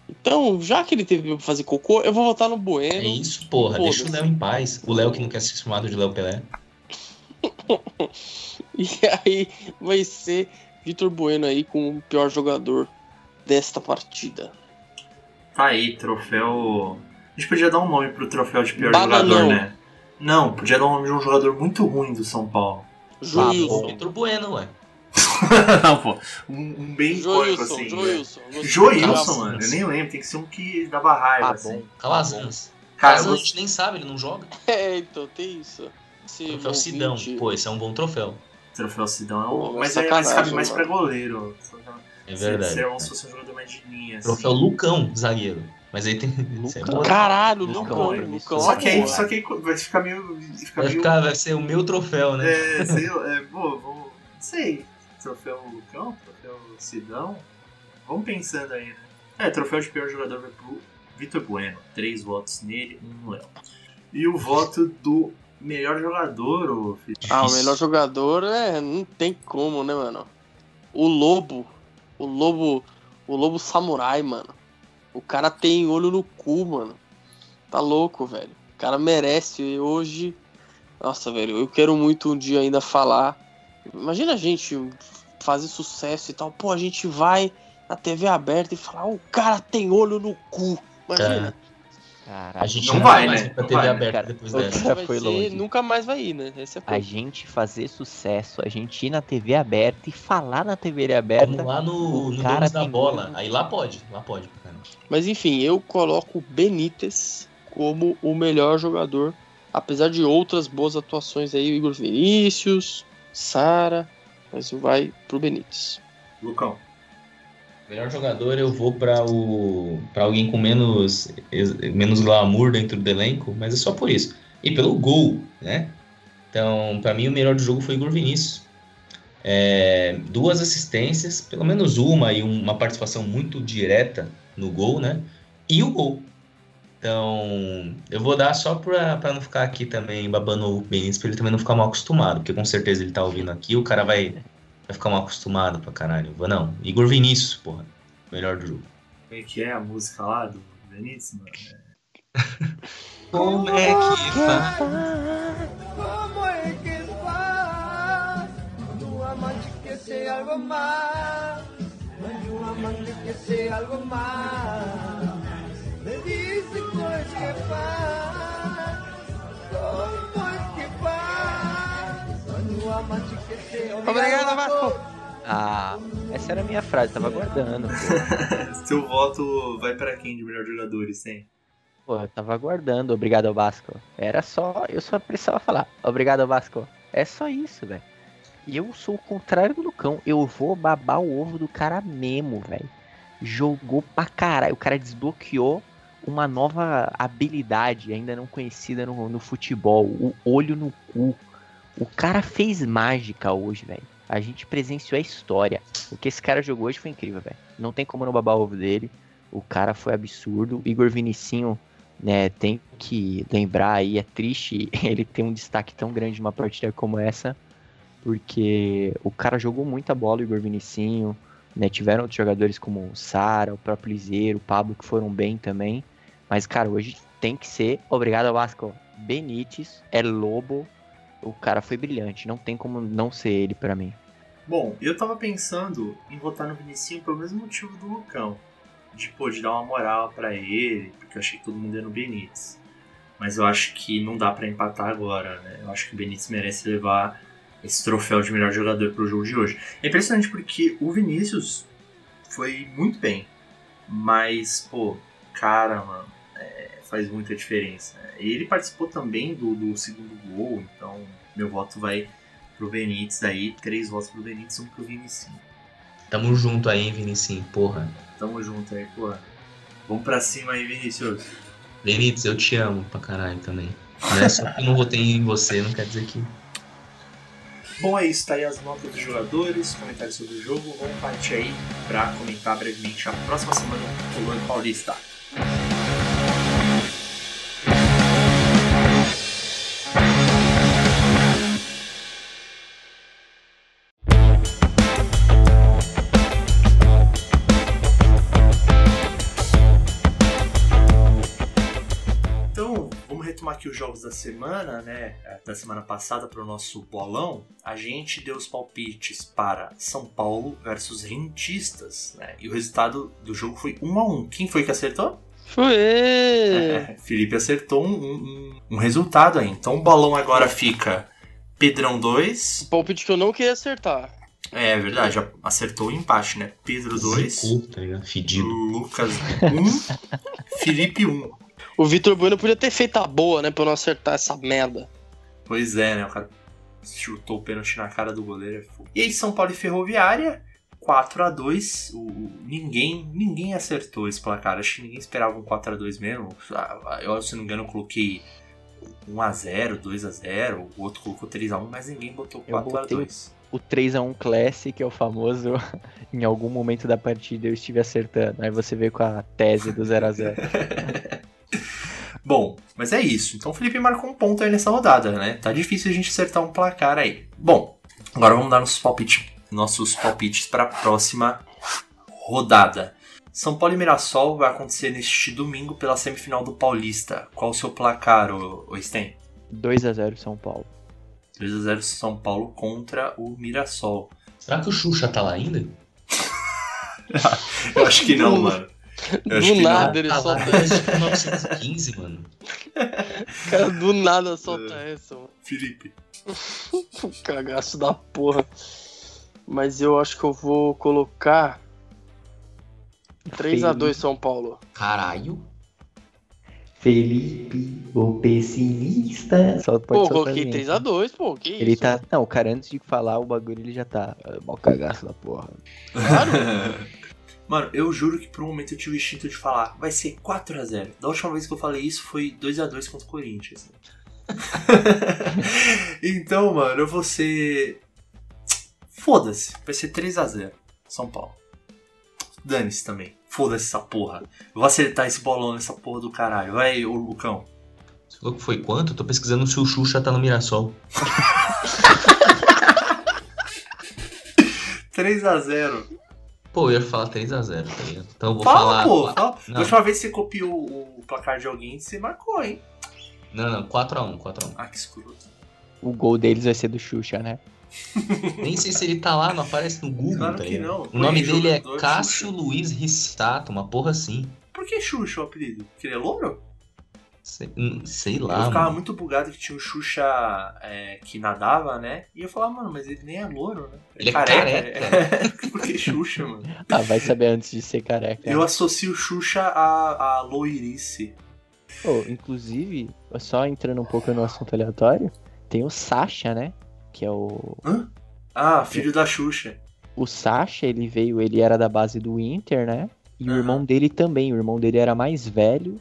Então, já que ele teve tempo pra fazer cocô, eu vou votar no Bueno. É isso, porra. Deixa o Léo em paz. O Léo que não quer ser chamado de Léo Pelé. [laughs] E aí vai ser Vitor Bueno aí como o pior jogador desta partida. Tá aí, troféu. A gente podia dar um nome pro troféu de pior Bananão. jogador, né? Não, podia dar um nome de um jogador muito ruim do São Paulo. Joilson. Vitor Bueno, ué. [laughs] Não, pô. Um, um bem icônico, Joilson, assim. Joilson. né? Joilson, Calazans. mano. Eu nem lembro. Tem que ser um que dava raiva, Ah, assim. bom. Calazans. Calazans a gente nem sabe, ele não joga. [laughs] É, então tem isso. Esse Troféu Sidão. Pô, esse é um bom troféu. Troféu Sidão é o. Pô, mas, é, mas cabe mais pra goleiro. É Se- verdade. Se, é, se fosse um jogador mais de linha. Assim. Troféu Lucão, zagueiro. Mas aí tem. [laughs] é Lucão. bom. Caralho, Lucão, Lucão, Lucão. Só que aí, só que aí vai ficar meio. Fica Vai meio ficar, vai ser o meu troféu, né? É, sei lá, é, pô, vou. Não sei. Troféu Lucão, troféu Sidão. Vamos pensando aí, né? É, troféu de pior jogador vai pro Vitor Bueno. Três votos nele, um no Léo. E o voto do melhor jogador, ô Felipe. Ah, o melhor jogador é. Não tem como, né, mano? O Lobo. O Lobo. O Lobo Samurai, mano. O cara tem olho no cu, mano. Tá louco, velho. O cara merece. Hoje Nossa, velho, eu quero muito um dia ainda falar. Imagina a gente fazer sucesso e tal. Pô, a gente vai na TV aberta e falar, o cara tem olho no cu. Imagina. Caraca. A gente Não não vai, né? pra TV vai, aberta cara? depois dessa. Vai foi ser- longe. Nunca mais vai ir, né? Esse é A gente fazer sucesso, a gente ir na TV aberta e falar na TV aberta. Vamos lá no, no cara da Bola. olho. Aí lá pode, lá pode. cara. Mas enfim, eu coloco o Benítez como o melhor jogador, apesar de outras boas atuações aí, o Igor Vinícius, Sara, mas vai pro Benítez. Lucão. Melhor jogador eu vou pra o para alguém com menos menos glamour dentro do elenco, mas é só por isso. E pelo gol, né? Então, pra mim o melhor do jogo foi o Igor Vinícius. É, duas assistências, pelo menos uma e uma participação muito direta no gol, né? E o gol. Então, eu vou dar só pra, pra não ficar aqui também babando o Benítez, pra ele também não ficar mal acostumado, porque com certeza ele tá ouvindo aqui, o cara vai, vai ficar mal acostumado pra caralho. Vou, não, Igor Vinícius, porra, melhor do jogo. Como é que é a música lá do Benítez, mano? [laughs] Como é que faz? ¿Cómo es que faz? Tu amante que sea algo más, tu amante que sea algo más. Obrigado, Vasco! Ah, essa era a minha frase, tava aguardando. [laughs] Seu voto vai pra quem de melhor jogadores, tem? Pô, eu tava aguardando. Obrigado, Vasco. Era só. Eu só precisava falar. Obrigado, Vasco. É só isso, velho. E eu sou o contrário do Lucão. Eu vou babar o ovo do cara mesmo, velho. Jogou pra caralho. O cara desbloqueou uma nova habilidade ainda não conhecida no, no futebol. O olho no cu. O cara fez mágica hoje, velho. A gente presenciou a história. O que esse cara jogou hoje foi incrível, velho. Não tem como não babar o ovo dele. O cara foi absurdo. Igor Vinicinho, né, tem que lembrar aí, é triste [laughs] ele ter um destaque tão grande numa partida como essa, porque o cara jogou muita bola, o Igor Vinicinho, né, tiveram outros jogadores como o Sara, o próprio Liseiro, o Pablo, que foram bem também, mas, cara, hoje tem que ser, obrigado Vasco, Benítez, é Lobo, o cara foi brilhante, não tem como não ser ele pra mim. Bom, eu tava pensando em votar no Vinicinho pelo mesmo motivo do Lucão. De, pô, de dar uma moral pra ele, porque eu achei que todo mundo ia no Benítez. Mas eu acho que não dá pra empatar agora, né? Eu acho que o Benítez merece levar esse troféu de melhor jogador pro jogo de hoje. É impressionante porque o Vinícius foi muito bem. Mas, pô, cara, mano, faz muita diferença. Ele participou também do, do segundo gol, então meu voto vai pro Benítez aí. Três votos pro Benítez, um pro Vinicinho. Tamo junto aí, hein, Vinicinho, porra. Tamo junto aí, pô. Vamos pra cima aí, Vinícius. Benítez, eu te amo pra caralho também. Não é só que eu não votei em você, não quer dizer que. Bom, é isso, tá aí as notas dos jogadores, comentários sobre o jogo. Vamos partir aí pra comentar brevemente a próxima semana do Paulista. Aqui os jogos da semana, né? Da semana passada para o nosso bolão. A gente deu os palpites para São Paulo versus Rentistas, né? E o resultado do jogo foi 1 a 1 Quem foi que acertou? Foi! É, [laughs] Felipe acertou um, um- um resultado aí. Então o bolão agora fica Pedrão 2. Palpite que eu não queria acertar. É, é verdade, já acertou o empate, né? Pedro 2. Zicu, tá? Fedido. Lucas 1. [laughs] Felipe 1. O Vitor Bueno podia ter feito a boa, né? Pra eu não acertar essa merda. Pois é, né? O cara chutou o pênalti na cara do goleiro. é. E aí, São Paulo e Ferroviária, 4 a 2 o, o- ninguém, ninguém acertou esse placar. Acho que ninguém esperava um 4 a 2 mesmo. Ah, Eu, se não me engano, eu coloquei 1 a 0 2 a 0 O outro colocou 3 a 1 mas ninguém botou Eu 4 a botei 2 O 3x1 Classic, é o famoso, [laughs] em algum momento da partida eu estive acertando. Aí você vê com a tese do 0x0. [laughs] Bom, mas é isso. Então o Felipe marcou um ponto aí nessa rodada, né? Tá difícil a gente acertar um placar aí. Bom, agora vamos dar nossos palpites, nossos palpites para a próxima rodada. São Paulo e Mirassol vai acontecer neste domingo pela semifinal do Paulista. Qual o seu placar, ô Sten? 2x0 São Paulo. 2x0 São Paulo contra o Mirassol. Será que o Xuxa tá lá ainda? [laughs] Eu acho que não, mano. Do nada não. ele lá solta 1915, mano. [laughs] Cara, do nada solta essa, mano. Felipe. [laughs] Cagaço da porra. Mas eu acho que eu vou colocar 3x2 São Paulo. Caralho. Felipe, o pessimista. Só pode Pô, soltar coloquei a gente. 3x2, pô, que isso? Ele tá. Não, o cara, antes de falar o bagulho, ele já tá. ah, Mal cagaço da porra. Claro. [laughs] Mano, eu juro que por um momento eu tive o instinto de falar, vai ser 4x0. Da última vez que eu falei isso foi 2x2 contra o Corinthians. [laughs] então, mano, eu vou ser. Foda-se, vai ser 3x0. São Paulo. Dane-se também. Foda-se essa porra. Eu vou acertar esse bolão nessa porra do caralho. Vai, ô Lucão. Você falou que foi quanto? Eu tô pesquisando se o Xuxa tá no Mirassol. [laughs] 3x0. Pô, eu ia falar 3x0, tá ligado? Então eu vou Fala, falar. pô. Fala. Da Não. última vez que você copiou o placar de alguém, você marcou, hein? Não, não, 4x1, 4x1. Ah, que escroto. O gol deles vai ser do Xuxa, né? [laughs] Nem sei se ele tá lá, não aparece no Google, Claro tá que ligado? não. O nome Põe dele é Cássio Xuxa. Luiz Rissato, uma porra assim. Por que Xuxa o apelido? Porque ele é louro? Sei, hum, sei eu lá, ficava mano. muito bugado que tinha um Xuxa é, que nadava, né? E eu falava, mano, mas ele nem é louro, né? Ele é careca. É. [laughs] Por que Xuxa, mano? [laughs] Ah, vai saber antes de ser careca. Eu associo Xuxa a, a loirice. Pô, inclusive, só entrando um pouco no assunto aleatório, tem o Sasha, né? Que é o. Ah, filho da Xuxa. O Sasha, ele veio, ele era da base do Inter, né? E o Aham. irmão dele também. O irmão dele era mais velho.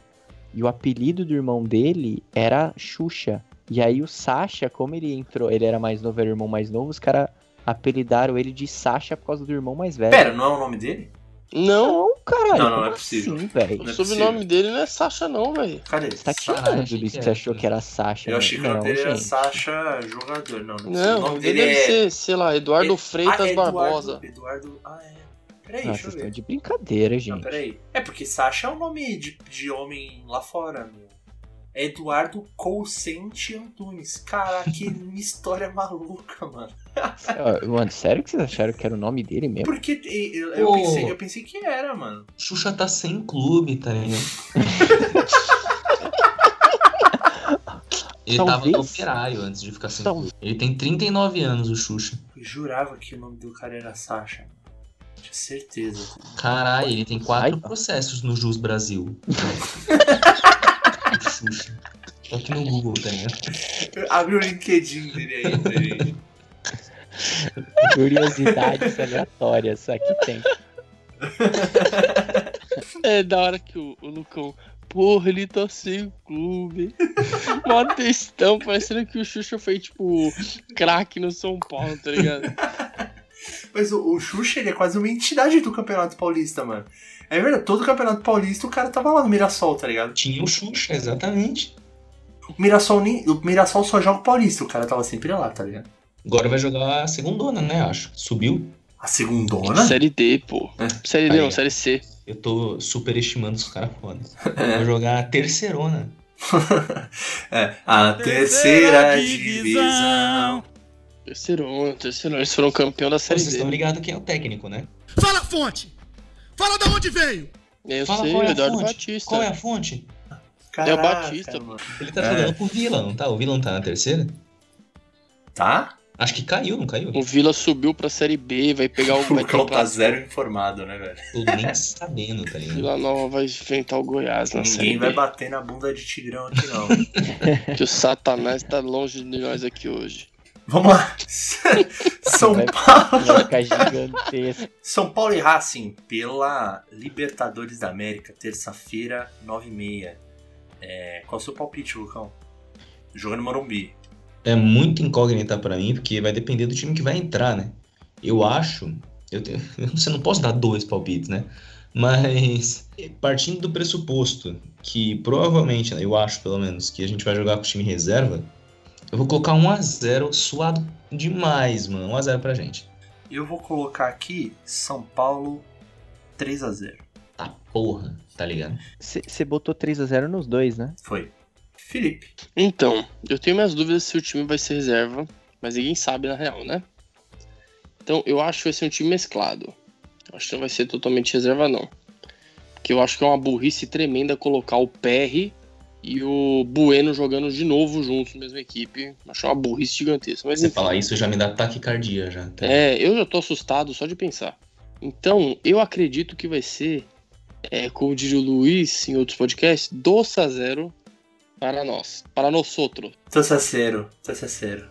E o apelido do irmão dele era Xuxa. E aí o Sasha, como ele entrou, ele era mais novo, era o irmão mais novo, os caras apelidaram ele de Sasha por causa do irmão mais velho. Pera, não é o nome dele? Não, Não, caralho. Não, não, como é possível. Assim, velho. Não é o sobrenome dele não é Sasha, não, velho. Cadê? Você tá Ah, tirando, Luiz, que você era. achou que era Sasha. Eu né? achei que o não, nome dele era. Sasha Jogador. Não, não. Não, o nome ele dele deve é. ser, sei lá, Eduardo é- Freitas ah, é Eduardo- Barbosa. Eduardo. Ah, é. Peraí, Ah, deixa eu ver. de brincadeira, Não, gente. peraí. É porque Sasha é um nome de, de homem lá fora, meu. É Eduardo Colsente Antunes. Cara, que [laughs] história maluca, mano. Mano, sério que vocês acharam que era o nome dele mesmo? Porque eu, eu pensei, eu pensei que era, mano. Xuxa tá sem clube, tá ligado? Ele tava Talvez- no operário antes de ficar sem Tal- clube. Ele tem 39 anos, o Xuxa. Eu jurava que o nome do cara era Sasha. Certeza. Caralho, ele tem quatro Ai. processos no Jus Brasil. O Xuxa. Tô aqui no Google, tá ligado? Abre o LinkedIn dele aí. [laughs] Curiosidades aleatórias, só que tem. [laughs] É da hora que o, o Lucão. Porra, ele tá sem clube. [laughs] Mó textão, parecendo que o Xuxa foi, tipo, craque no São Paulo, tá ligado? Mas o, o Xuxa, ele é quase uma entidade do Campeonato Paulista, mano. É verdade, todo o Campeonato Paulista o cara tava lá no Mirassol, tá ligado? Tinha o Xuxa, exatamente. O Mirassol, nem, o Mirassol só joga o Paulista, o cara tava sempre lá, tá ligado? Agora vai jogar a segundona, né? Acho. Subiu. A segundona? Série D, pô. É. Série D Aí, não, série C. Eu tô superestimando os caras foda. [laughs] É. Vai jogar a terceirona. [laughs] é, a terceira divisão. Terceirão, terceirão. Eles foram campeão da série Vocês estão ligados quem é o técnico, né? Fala a fonte! Fala da onde veio! Eu Fala sei, qual é Eduardo fonte. Batista. Qual é a fonte? Caraca, Batista. mano. Ele tá É. jogando pro Vila, não tá? O Vila não tá na terceira? Tá? Acho que caiu, não caiu? O Vila subiu pra série B, vai pegar o. [laughs] O Lucão tá zero informado, né, velho? Tô nem [laughs] sabendo, tá ligado? Vila Nova vai enfrentar o Goiás na série Ninguém vai B. bater na bunda de Tigrão aqui, não. [laughs] Que o Satanás tá longe de nós aqui hoje. Vamos lá. [laughs] São Paulo. São Paulo e Racing pela Libertadores da América, terça-feira, 9h30. É, qual é o seu palpite, Lucão? Jogando Morumbi. É muito incógnita pra mim, porque vai depender do time que vai entrar, né? Eu acho. Eu tenho, você não posso dar dois palpites, né? Mas partindo do pressuposto que provavelmente, né, eu acho pelo menos, que a gente vai jogar com o time reserva, eu vou colocar 1x0 suado demais, mano. 1x0 pra gente. Eu vou colocar aqui São Paulo 3x0. Tá porra, tá ligado? Você botou 3x0 nos dois, né? Foi. Felipe. Então, eu tenho minhas dúvidas se o time vai ser reserva, mas ninguém sabe na real, né? Então, eu acho que vai ser um time mesclado. Eu acho que não vai ser totalmente reserva, não. Porque eu acho que é uma burrice tremenda colocar o PR e o Bueno jogando de novo juntos na mesma equipe. Acho uma burrice gigantesca. Mas Você enfim. falar isso já me dá taquicardia já. tá? É, eu já tô assustado só de pensar. Então, eu acredito que vai ser, é, como diria o Luiz em outros podcasts, 2 a 0 para nós, para nós outros. Tô sincero, tô sincero.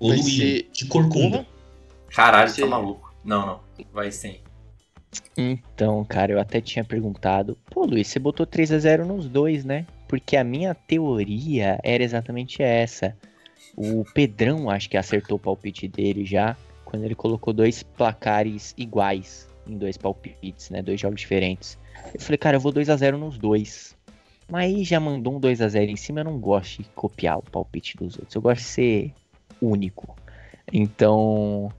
O vai Luiz, ser- de corcunda. Caralho, Você- tá maluco. Não, não. Vai sim. Então, cara, eu até tinha perguntado. Pô, Luiz, você botou 3 a 0 nos dois, né? porque a minha teoria era exatamente essa. O Pedrão, acho que acertou o palpite dele já, quando ele colocou dois placares iguais em dois palpites, né? Dois jogos diferentes. Eu falei, cara, eu vou 2 a 0 nos dois. Mas aí já mandou um 2 a 0 em cima, eu não gosto de copiar o palpite dos outros. Eu gosto de ser único. Então,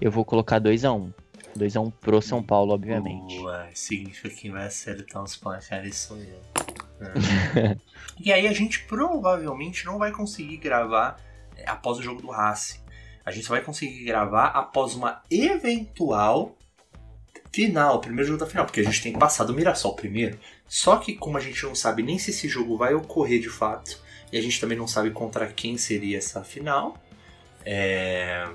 eu vou colocar 2 a 1 um. 2x1 é pro São hum, Paulo, obviamente. Boa, significa que vai acertar os placares sou eu. [laughs] É. E aí a gente provavelmente não vai conseguir gravar é, após o jogo do Racing. A gente só vai conseguir gravar após uma eventual final, primeiro jogo da final, porque a gente tem passado do Mirassol primeiro. Só que como a gente não sabe nem se esse jogo vai ocorrer de fato, e a gente também não sabe contra quem seria essa final, é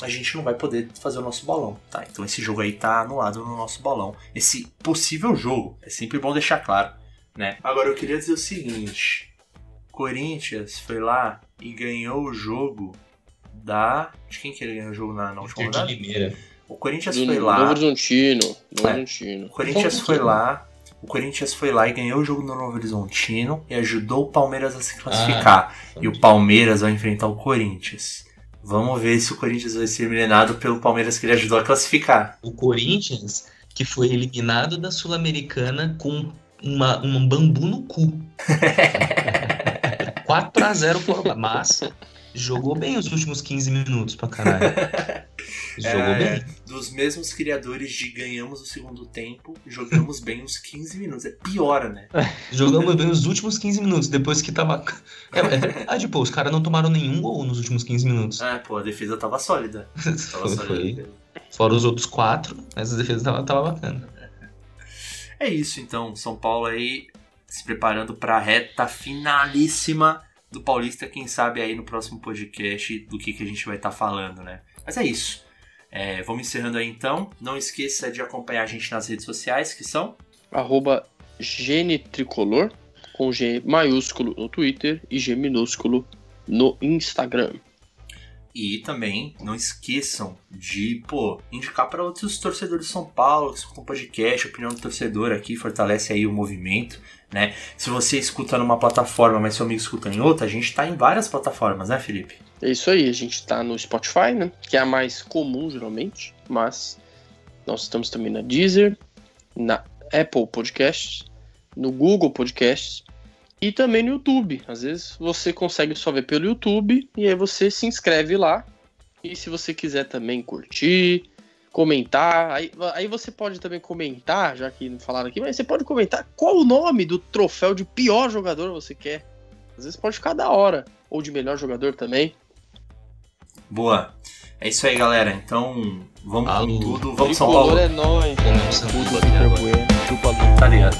a gente não vai poder fazer o nosso bolão, tá? Então esse jogo aí tá anulado no nosso bolão. Esse possível jogo, é sempre bom deixar claro, né? Agora eu queria dizer o seguinte: Corinthians foi lá e ganhou o jogo da. De quem que ele ganhou o jogo na, na última rodada? Limeira. O Corinthians Do foi lá. Novo Horizontino. Novo É. Horizontino. O Corinthians foi lá. O Corinthians foi lá e ganhou o jogo no Novo Horizontino e ajudou o Palmeiras a se classificar. e o Palmeiras vai enfrentar o Corinthians. Vamos ver se o Corinthians vai ser eliminado pelo Palmeiras que ele ajudou a classificar. O Corinthians, que foi eliminado da Sul-Americana com uma, um bambu no cu. 4x0 por mas jogou [laughs] bem os últimos 15 minutos pra caralho. [laughs] Jogou É, bem. Dos mesmos criadores de ganhamos o segundo tempo, jogamos bem os 15 minutos. É piora, né? [laughs] Jogamos bem os últimos 15 minutos, depois que tava. É, é verdade, pô, os caras não tomaram nenhum gol nos últimos 15 minutos. Ah, pô, a defesa tava sólida. Tava Foi, sólida. foi. Fora os outros quatro, mas a defesa tava, tava bacana. É isso então, São Paulo aí se preparando para a reta finalíssima do Paulista, quem sabe aí no próximo podcast do que, que a gente vai estar falando, né? Mas é isso. É, vamos encerrando aí então. Não esqueça de acompanhar a gente nas redes sociais, que são Arroba Genitricolor, com G maiúsculo no Twitter e G minúsculo no Instagram. E também não esqueçam de, pô, indicar para outros torcedores de São Paulo que escutam podcast, opinião do torcedor aqui, fortalece aí o movimento, né? Se você escuta numa plataforma, mas seu amigo escuta em outra, a gente tá em várias plataformas, né, Felipe? É isso aí, a gente tá no Spotify, né? Que é a mais comum geralmente, mas nós estamos também na Deezer, na Apple Podcasts, no Google Podcasts e também no YouTube. Às vezes você consegue só ver pelo YouTube e aí você se inscreve lá. E se você quiser também curtir, comentar, aí, aí você pode também comentar, já que não falaram aqui, mas você pode comentar qual o nome do troféu de pior jogador você quer. Às vezes pode ficar da hora, ou de melhor jogador também. Boa. É isso aí, galera. Então, vamos Alô. com tudo. Vamos São Paulo. É nóis. Chupa. Tá ligado?